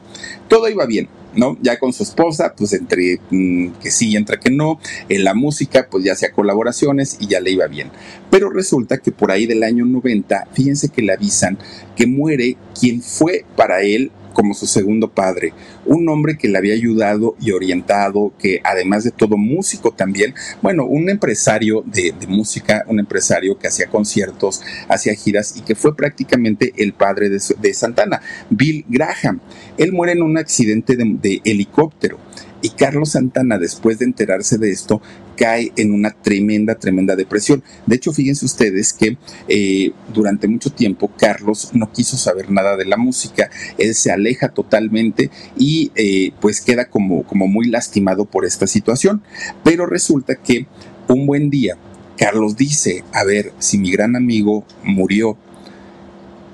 Todo iba bien, ¿no? Ya con su esposa, pues entre mm, que sí y entre que no, en la música, pues ya hacía colaboraciones y ya le iba bien. Pero resulta que por ahí del año 90, fíjense que le avisan que muere quien fue para él como su segundo padre, un hombre que le había ayudado y orientado, que además de todo músico también, bueno, un empresario de, música, un empresario que hacía conciertos, hacía giras y que fue prácticamente el padre de, Santana, Bill Graham. Él muere en un accidente de helicóptero. Y Carlos Santana, después de enterarse de esto, cae en una tremenda, tremenda depresión. De hecho, fíjense ustedes que eh, durante mucho tiempo Carlos no quiso saber nada de la música, él se aleja totalmente y eh, pues queda como, como muy lastimado por esta situación. Pero resulta que un buen día, Carlos dice, a ver, si mi gran amigo murió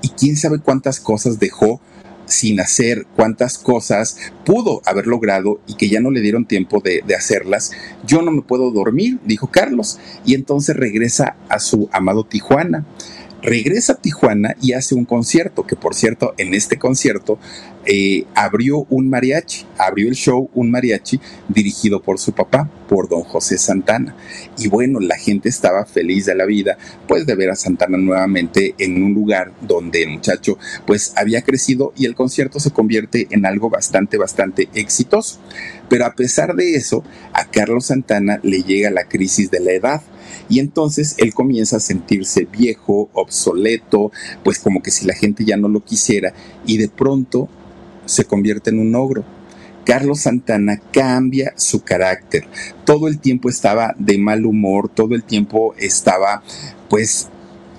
y quién sabe cuántas cosas dejó, sin hacer, cuántas cosas pudo haber logrado y que ya no le dieron tiempo de, hacerlas, yo no me puedo dormir, dijo Carlos, y entonces regresa a su amado Tijuana regresa a Tijuana y hace un concierto, que por cierto, en este concierto eh, abrió un mariachi, abrió el show un mariachi dirigido por su papá, por don José Santana. Y bueno, la gente estaba feliz de la vida, pues de ver a Santana nuevamente en un lugar donde el muchacho pues había crecido y el concierto se convierte en algo bastante, bastante exitoso. Pero a pesar de eso, a Carlos Santana le llega la crisis de la edad Y entonces él comienza a sentirse viejo, obsoleto, pues como que si la gente ya no lo quisiera, y de pronto se convierte en un ogro. Carlos Santana cambia su carácter. Todo el tiempo estaba de mal humor, todo el tiempo estaba pues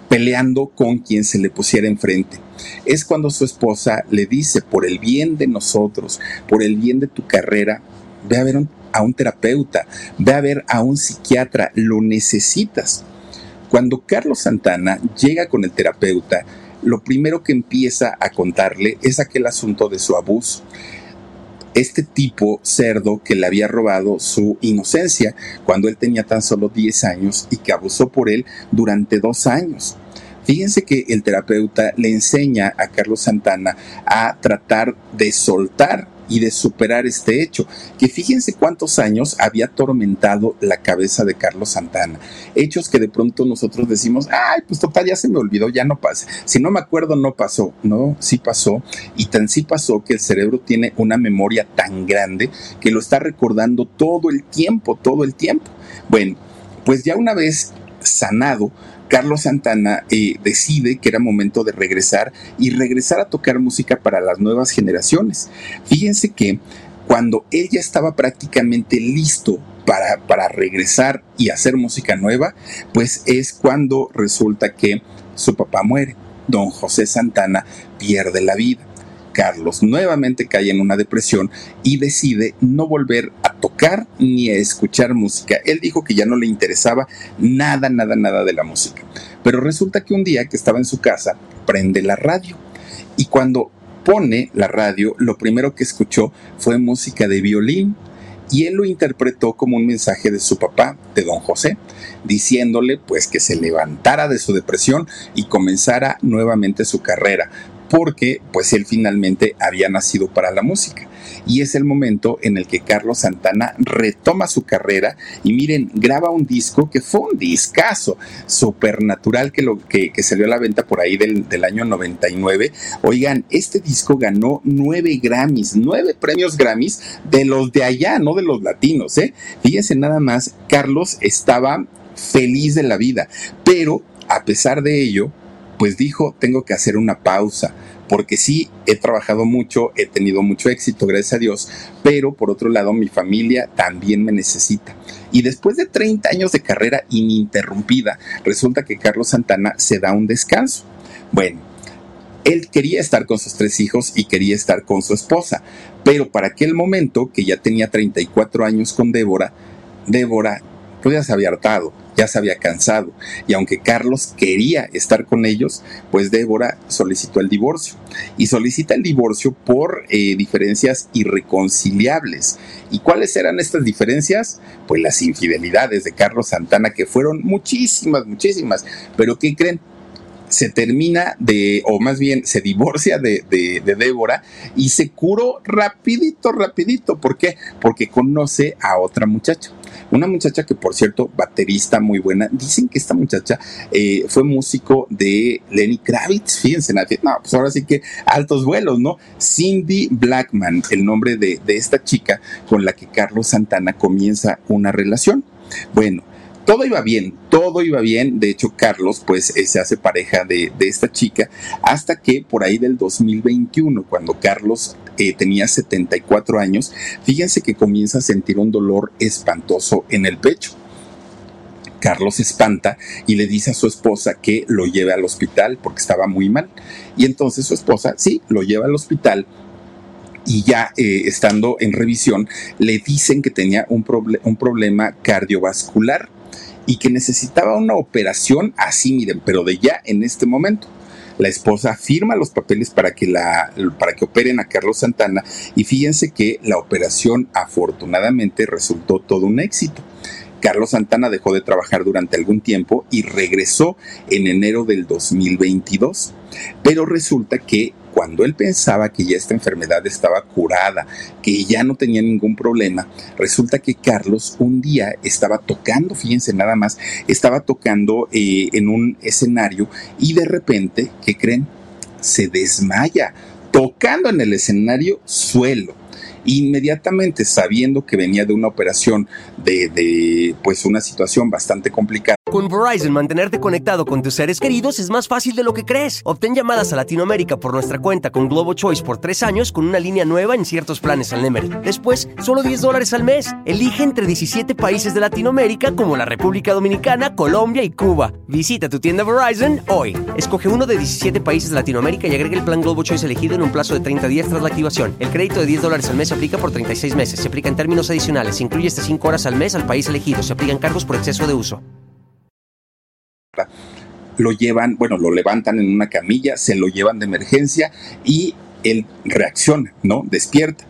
peleando con quien se le pusiera enfrente. Es cuando su esposa le dice, por el bien de nosotros, por el bien de tu carrera, ve a ver a un terapeuta, ve a ver a un psiquiatra, lo necesitas. Cuando Carlos Santana llega con el terapeuta, lo primero que empieza a contarle es aquel asunto de su abuso. Este tipo cerdo que le había robado su inocencia cuando él tenía tan solo 10 años y que abusó por él durante dos años. Fíjense que el terapeuta le enseña a Carlos Santana a tratar de soltar y de superar este hecho, que fíjense cuántos años había atormentado la cabeza de Carlos Santana. Hechos que de pronto nosotros decimos, ay, pues total, ya se me olvidó, ya no pasa. Si no me acuerdo, no pasó. No, sí pasó. Y tan sí pasó que el cerebro tiene una memoria tan grande que lo está recordando todo el tiempo, todo el tiempo. Bueno, pues ya una vez sanado, Carlos Santana eh, decide que era momento de regresar y regresar a tocar música para las nuevas generaciones. Fíjense que cuando él ya estaba prácticamente listo para, para regresar y hacer música nueva, pues es cuando resulta que su papá muere. Don José Santana pierde la vida. Carlos nuevamente cae en una depresión y decide no volver a tocar ni a escuchar música. Él dijo que ya no le interesaba nada, nada, nada de la música. Pero resulta que un día que estaba en su casa, prende la radio y cuando pone la radio, lo primero que escuchó fue música de violín y él lo interpretó como un mensaje de su papá, de don José, diciéndole pues que se levantara de su depresión y comenzara nuevamente su carrera, porque pues él finalmente había nacido para la música. Y es el momento en el que Carlos Santana retoma su carrera y miren, graba un disco que fue un discazo supernatural que, lo, que, salió a la venta por ahí del, del año 99. Oigan, este disco ganó nueve Grammys, nueve premios Grammys de los de allá, no de los latinos, ¿eh? Fíjense nada más, Carlos estaba feliz de la vida, pero a pesar de ello, pues dijo, tengo que hacer una pausa, porque sí, he trabajado mucho, he tenido mucho éxito, gracias a Dios, pero por otro lado mi familia también me necesita. Y después de 30 años de carrera ininterrumpida, resulta que Carlos Santana se da un descanso. Bueno, él quería estar con sus tres hijos y quería estar con su esposa, pero para aquel momento, que ya tenía 34 años con Débora, Débora pues ya se había hartado, ya se había cansado. Y aunque Carlos quería estar con ellos, pues Débora solicitó el divorcio. Y solicita el divorcio por eh, diferencias irreconciliables. ¿Y cuáles eran estas diferencias? Pues las infidelidades de Carlos Santana, que fueron muchísimas, muchísimas. Pero ¿qué creen? Se termina de, o más bien se divorcia de, de, Débora y se curó rapidito, rapidito. ¿Por qué? Porque conoce a otra muchacha. Una muchacha que, por cierto, baterista muy buena. Dicen que esta muchacha eh, fue músico de Lenny Kravitz. Fíjense, no, pues ahora sí que altos vuelos, ¿no? Cindy Blackman, el nombre de, de esta chica con la que Carlos Santana comienza una relación. Bueno, todo iba bien, todo iba bien. De hecho, Carlos, pues, eh, se hace pareja de, esta chica hasta que por ahí del 2021, cuando Carlos eh, tenía 74 años, fíjense que comienza a sentir un dolor espantoso en el pecho. Carlos se espanta y le dice a su esposa que lo lleve al hospital porque estaba muy mal. Y entonces su esposa, sí, lo lleva al hospital y ya eh, estando en revisión le dicen que tenía un problema cardiovascular y que necesitaba una operación así, miren, pero de ya en este momento. La esposa firma los papeles para que, la, para que operen a Carlos Santana y fíjense que la operación afortunadamente resultó todo un éxito. Carlos Santana dejó de trabajar durante algún tiempo y regresó en enero del 2022. Pero resulta que cuando él pensaba que ya esta enfermedad estaba curada, que ya no tenía ningún problema, resulta que Carlos un día estaba tocando, fíjense nada más, estaba tocando eh, en un escenario y de repente, ¿qué creen? Se desmaya, tocando en el escenario suelo. Inmediatamente sabiendo que venía de una operación de, de pues una situación bastante complicada. Con Verizon, mantenerte conectado con tus seres queridos es más fácil de lo que crees. Obtén llamadas a Latinoamérica por nuestra cuenta con Globo Choice por tres años con una línea nueva en ciertos planes al Nemery. Después, solo 10 dólares al mes. Elige entre 17 países de Latinoamérica como la República Dominicana, Colombia y Cuba. Visita tu tienda Verizon hoy. Escoge uno de 17 países de Latinoamérica y agrega el plan Globo Choice elegido en un plazo de 30 días tras la activación. El crédito de 10 dólares al mes se aplica por 36 meses. Se aplica en términos adicionales. Se incluye hasta 5 horas al mes al país elegido. Se aplican cargos por exceso de uso lo llevan, bueno, lo levantan en una camilla, se lo llevan de emergencia y él reacciona, ¿no? Despierta.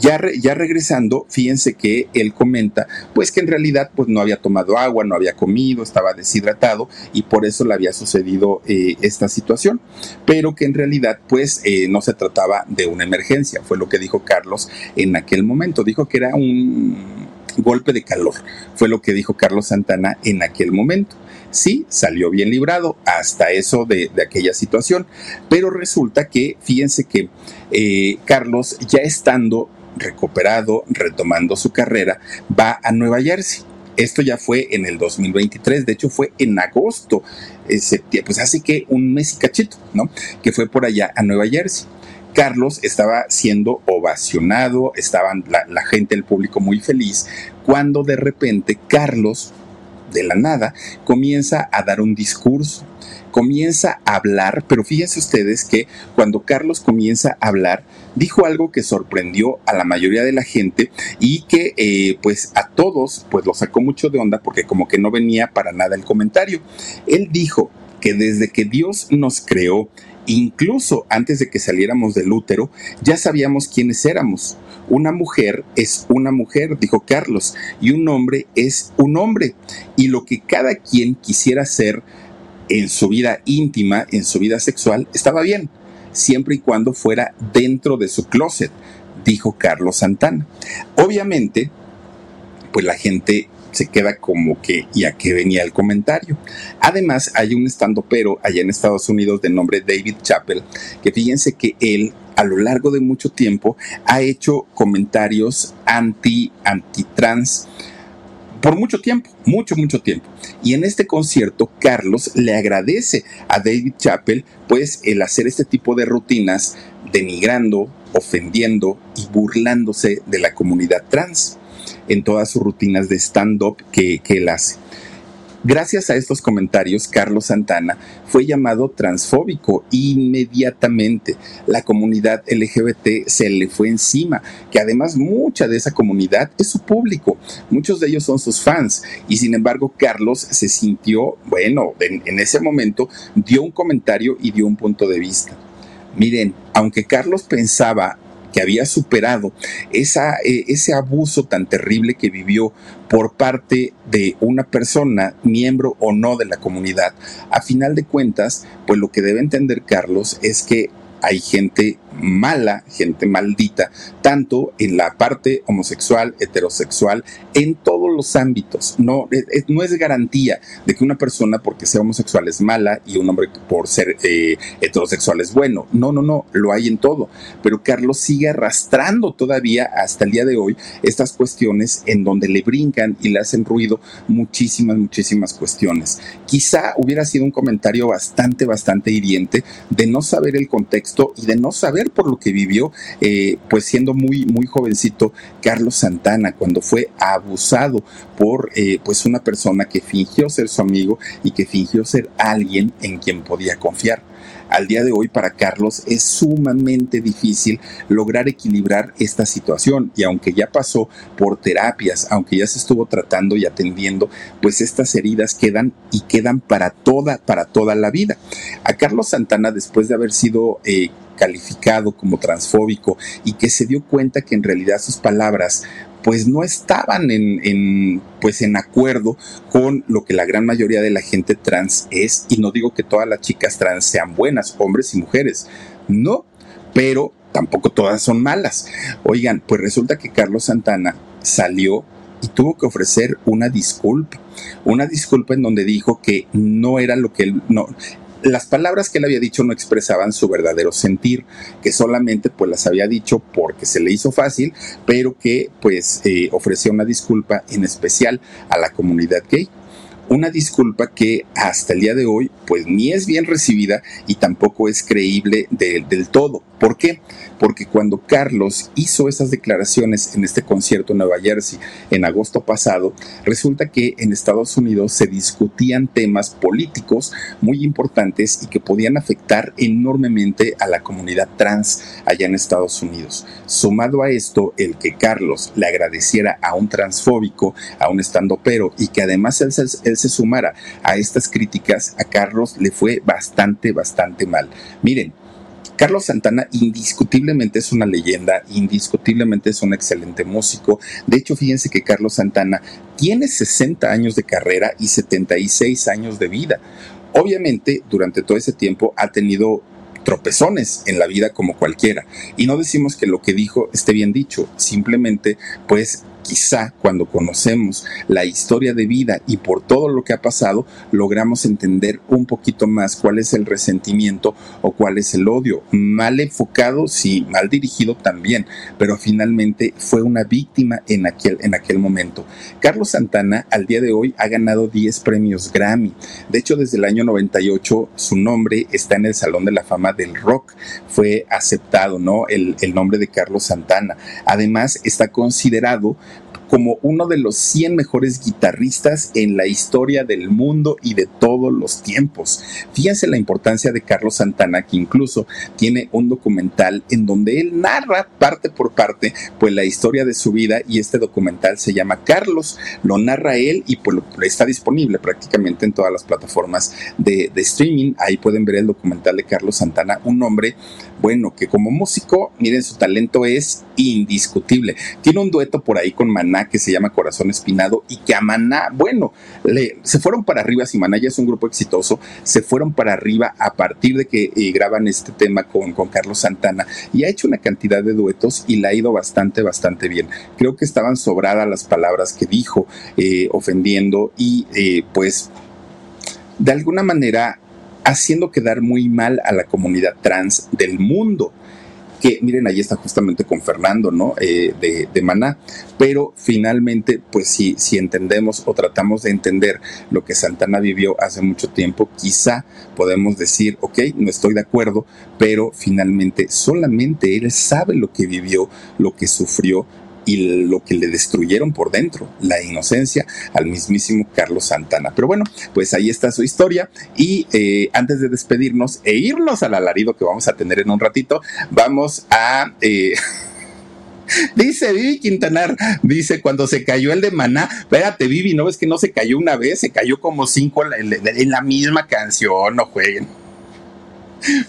Ya, ya regresando, fíjense que él comenta, pues que en realidad pues no había tomado agua, no había comido, estaba deshidratado y por eso le había sucedido eh, esta situación, pero que en realidad pues eh, no se trataba de una emergencia, fue lo que dijo Carlos en aquel momento, dijo que era un golpe de calor, fue lo que dijo Carlos Santana en aquel momento. Sí, salió bien librado hasta eso de, aquella situación, pero resulta que, fíjense que eh, Carlos, ya estando recuperado, retomando su carrera, va a Nueva Jersey. Esto ya fue en el 2023, de hecho fue en agosto, pues hace que un mes y cachito, ¿no? Que fue por allá a Nueva Jersey. Carlos estaba siendo ovacionado, estaban la, la gente, el público muy feliz, cuando de repente Carlos de la nada, comienza a dar un discurso, comienza a hablar, pero fíjense ustedes que cuando Carlos comienza a hablar, dijo algo que sorprendió a la mayoría de la gente y que eh, pues a todos pues lo sacó mucho de onda porque como que no venía para nada el comentario. Él dijo que desde que Dios nos creó, incluso antes de que saliéramos del útero, ya sabíamos quiénes éramos. Una mujer es una mujer, dijo Carlos, y un hombre es un hombre. Y lo que cada quien quisiera ser en su vida íntima, en su vida sexual, estaba bien, siempre y cuando fuera dentro de su closet, dijo Carlos Santana. Obviamente, pues la gente se queda como que, ¿y a qué venía el comentario? Además, hay un pero allá en Estados Unidos de nombre David Chappell, que fíjense que él a lo largo de mucho tiempo ha hecho comentarios anti, anti-trans por mucho tiempo, mucho, mucho tiempo. Y en este concierto, Carlos le agradece a David Chappell, pues, el hacer este tipo de rutinas denigrando, ofendiendo y burlándose de la comunidad trans en todas sus rutinas de stand-up que, que él hace. Gracias a estos comentarios, Carlos Santana fue llamado transfóbico inmediatamente. La comunidad LGBT se le fue encima, que además mucha de esa comunidad es su público, muchos de ellos son sus fans, y sin embargo Carlos se sintió, bueno, en, ese momento dio un comentario y dio un punto de vista. Miren, aunque Carlos pensaba que había superado esa, eh, ese abuso tan terrible que vivió por parte de una persona, miembro o no de la comunidad, a final de cuentas, pues lo que debe entender Carlos es que hay gente mala, gente maldita, tanto en la parte homosexual, heterosexual, en todos los ámbitos. No, no es garantía de que una persona porque sea homosexual es mala y un hombre por ser eh, heterosexual es bueno. No, no, no, lo hay en todo. Pero Carlos sigue arrastrando todavía hasta el día de hoy estas cuestiones en donde le brincan y le hacen ruido muchísimas, muchísimas cuestiones. Quizá hubiera sido un comentario bastante, bastante hiriente de no saber el contexto y de no saber por lo que vivió, eh, pues siendo muy, muy jovencito, Carlos Santana, cuando fue abusado por eh, pues una persona que fingió ser su amigo y que fingió ser alguien en quien podía confiar al día de hoy para Carlos es sumamente difícil lograr equilibrar esta situación y aunque ya pasó por terapias, aunque ya se estuvo tratando y atendiendo, pues estas heridas quedan y quedan para toda, para toda la vida. A Carlos Santana, después de haber sido eh, calificado como transfóbico y que se dio cuenta que en realidad sus palabras pues no estaban en, pues en acuerdo con lo que la gran mayoría de la gente trans es y no digo que todas las chicas trans sean buenas, hombres y mujeres, no, pero tampoco todas son malas. Oigan, pues resulta que Carlos Santana salió y tuvo que ofrecer una disculpa, una disculpa en donde dijo que no era lo que él, no, las palabras que él había dicho no expresaban su verdadero sentir, que solamente pues las había dicho porque se le hizo fácil, pero que pues eh, ofreció una disculpa en especial a la comunidad gay una disculpa que hasta el día de hoy pues ni es bien recibida y tampoco es creíble del todo. ¿Por qué? Porque cuando Carlos hizo esas declaraciones en este concierto en Nueva Jersey en agosto pasado, resulta que en Estados Unidos se discutían temas políticos muy importantes y que podían afectar enormemente a la comunidad trans allá en Estados Unidos. Sumado a esto, el que Carlos le agradeciera a un transfóbico, a un estandopero y que además él se sumara a estas críticas, a Carlos le fue bastante, bastante mal. Miren, Carlos Santana indiscutiblemente es una leyenda, indiscutiblemente es un excelente músico. De hecho, fíjense que Carlos Santana tiene 60 años de carrera y 76 años de vida. Obviamente, durante todo ese tiempo ha tenido tropezones en la vida como cualquiera. Y no decimos que lo que dijo esté bien dicho, simplemente pues quizá cuando conocemos la historia de vida y por todo lo que ha pasado, logramos entender un poquito más cuál es el resentimiento o cuál es el odio. Mal enfocado, sí, mal dirigido también, pero finalmente fue una víctima en aquel, en aquel momento. Carlos Santana al día de hoy ha ganado 10 premios Grammy. De hecho, desde el año 98 su nombre está en el Salón de la Fama del Rock. Fue aceptado, ¿no? El, el nombre de Carlos Santana. Además, está considerado como uno de los 100 mejores guitarristas en la historia del mundo y de todos los tiempos. Fíjense la importancia de Carlos Santana, que incluso tiene un documental en donde él narra parte por parte pues la historia de su vida y este documental se llama Carlos, lo narra él y pues está disponible prácticamente en todas las plataformas de, de streaming. Ahí pueden ver el documental de Carlos Santana, un hombre bueno que como músico, miren, su talento es indiscutible. Tiene un dueto por ahí con Maná que se llama Corazón Espinado y que a Maná, bueno, le, se fueron para arriba, si Maná ya es un grupo exitoso, se fueron para arriba a partir de que eh, graban este tema con, con Carlos Santana y ha hecho una cantidad de duetos y le ha ido bastante, bastante bien. Creo que estaban sobradas las palabras que dijo, eh, ofendiendo y eh, pues de alguna manera haciendo quedar muy mal a la comunidad trans del mundo que miren, ahí está justamente con Fernando, ¿no? Eh, de, de, Maná, pero finalmente, pues si, si entendemos o tratamos de entender lo que Santana vivió hace mucho tiempo, quizá podemos decir, ok, no estoy de acuerdo, pero finalmente solamente él sabe lo que vivió, lo que sufrió, y lo que le destruyeron por dentro, la inocencia al mismísimo Carlos Santana. Pero bueno, pues ahí está su historia y eh, antes de despedirnos e irnos al alarido que vamos a tener en un ratito, vamos a... Eh, Dice Vivi Quintanar, dice, cuando se cayó el de Maná, espérate Vivi, ¿no ves que no se cayó una vez? Se cayó como cinco en la misma canción, no jueguen.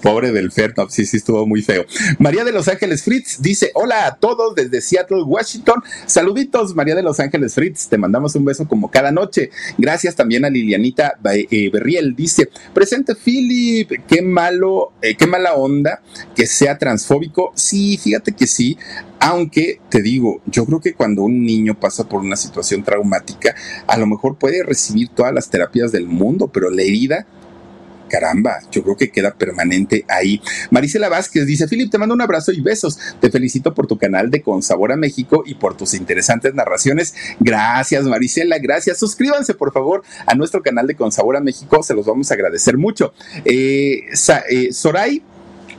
Pobre del Fer, sí, sí, estuvo muy feo. María de Los Ángeles Fritz dice: Hola a todos desde Seattle, Washington. Saluditos, María de Los Ángeles Fritz. Te mandamos un beso como cada noche. Gracias también a Lilianita eh, Berriel. Dice: Presente Philip, qué malo, eh, qué mala onda que sea transfóbico. Sí, fíjate que sí. Aunque te digo, yo creo que cuando un niño pasa por una situación traumática, a lo mejor puede recibir todas las terapias del mundo, pero la herida caramba, yo creo que queda permanente ahí. Marisela Vázquez dice, Filip, te mando un abrazo y besos. Te felicito por tu canal de Con Sabor a México y por tus interesantes narraciones. Gracias, Marisela, gracias. Suscríbanse, por favor, a nuestro canal de Con Sabor a México. Se los vamos a agradecer mucho. Eh, eh Soray,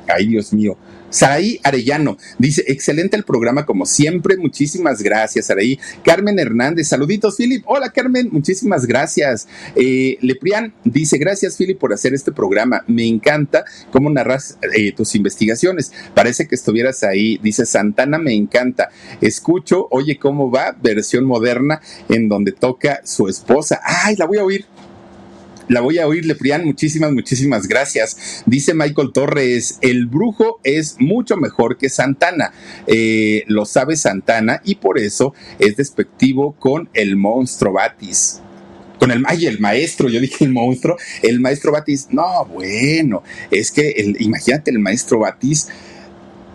ay Dios mío. Saraí Arellano. Dice, excelente el programa como siempre, muchísimas gracias Saraí. Carmen Hernández, saluditos Philip, hola Carmen, muchísimas gracias. Eh, Leprián dice, gracias Philip por hacer este programa, me encanta cómo narras eh, tus investigaciones, parece que estuvieras ahí, dice Santana, me encanta, escucho, oye cómo va, versión moderna en donde toca su esposa, ay, la voy a oír. La voy a oír, Leprián. Muchísimas, muchísimas gracias. Dice Michael Torres, el brujo es mucho mejor que Santana. Eh, lo sabe Santana y por eso es despectivo con el monstruo Batis con el, ay, el maestro, yo dije el monstruo, el maestro Batis, no, bueno, es que el, imagínate el maestro Batis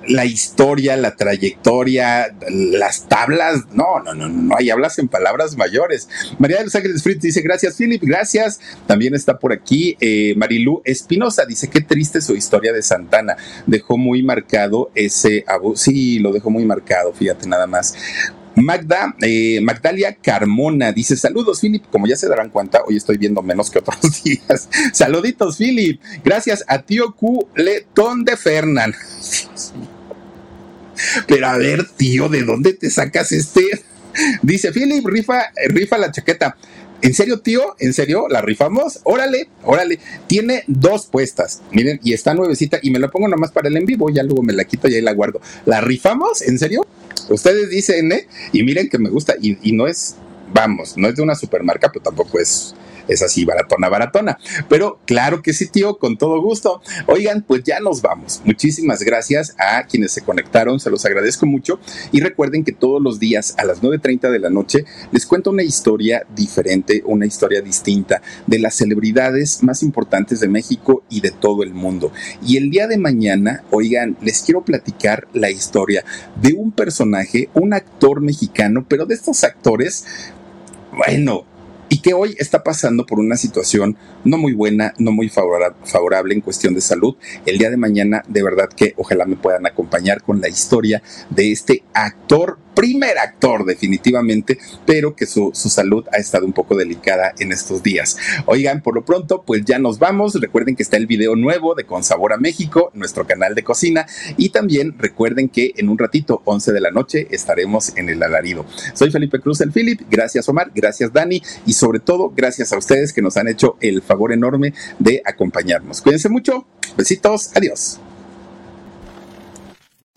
la historia, la trayectoria, las tablas, no, no, no, no, hay hablas en palabras mayores. María de los Ángeles Fritz dice, gracias Philip, gracias. También está por aquí eh, Marilú Espinosa, dice, qué triste su historia de Santana, dejó muy marcado ese abuso, sí, lo dejó muy marcado, fíjate nada más. Magda, eh, Magdalia Carmona dice: Saludos, Philip. Como ya se darán cuenta, hoy estoy viendo menos que otros días. Saluditos, Philip. Gracias a tío Q Letón de Fernán. Pero a ver, tío, ¿de dónde te sacas este? Dice Philip, rifa, rifa la chaqueta. ¿En serio, tío? ¿En serio? ¿La rifamos? Órale, órale. Tiene dos puestas. Miren, y está nuevecita. Y me la pongo nomás para el en vivo. Ya luego me la quito y ahí la guardo. ¿La rifamos? ¿En serio? Ustedes dicen, ¿eh? Y miren que me gusta. Y, y no es, vamos, no es de una supermarca, pero tampoco es es así, baratona, baratona. Pero claro que sí, tío, con todo gusto. Oigan, pues ya nos vamos. Muchísimas gracias a quienes se conectaron, se los agradezco mucho. Y recuerden que todos los días a las 9.30 de la noche les cuento una historia diferente, una historia distinta de las celebridades más importantes de México y de todo el mundo. Y el día de mañana, oigan, les quiero platicar la historia de un personaje, un actor mexicano, pero de estos actores, bueno, y que hoy está pasando por una situación no muy buena, no muy favorable en cuestión de salud. El día de mañana, de verdad que ojalá me puedan acompañar con la historia de este actor primer actor definitivamente, pero que su, salud ha estado un poco delicada en estos días. Oigan, por lo pronto, pues ya nos vamos. Recuerden que está el video nuevo de Con Sabor a México, nuestro canal de cocina. Y también recuerden que en un ratito, 11 de la noche, estaremos en el alarido. Soy Felipe Cruz, el Philip. Gracias, Omar. Gracias, Dani. Y sobre todo, gracias a ustedes que nos han hecho el favor enorme de acompañarnos. Cuídense mucho. Besitos. Adiós.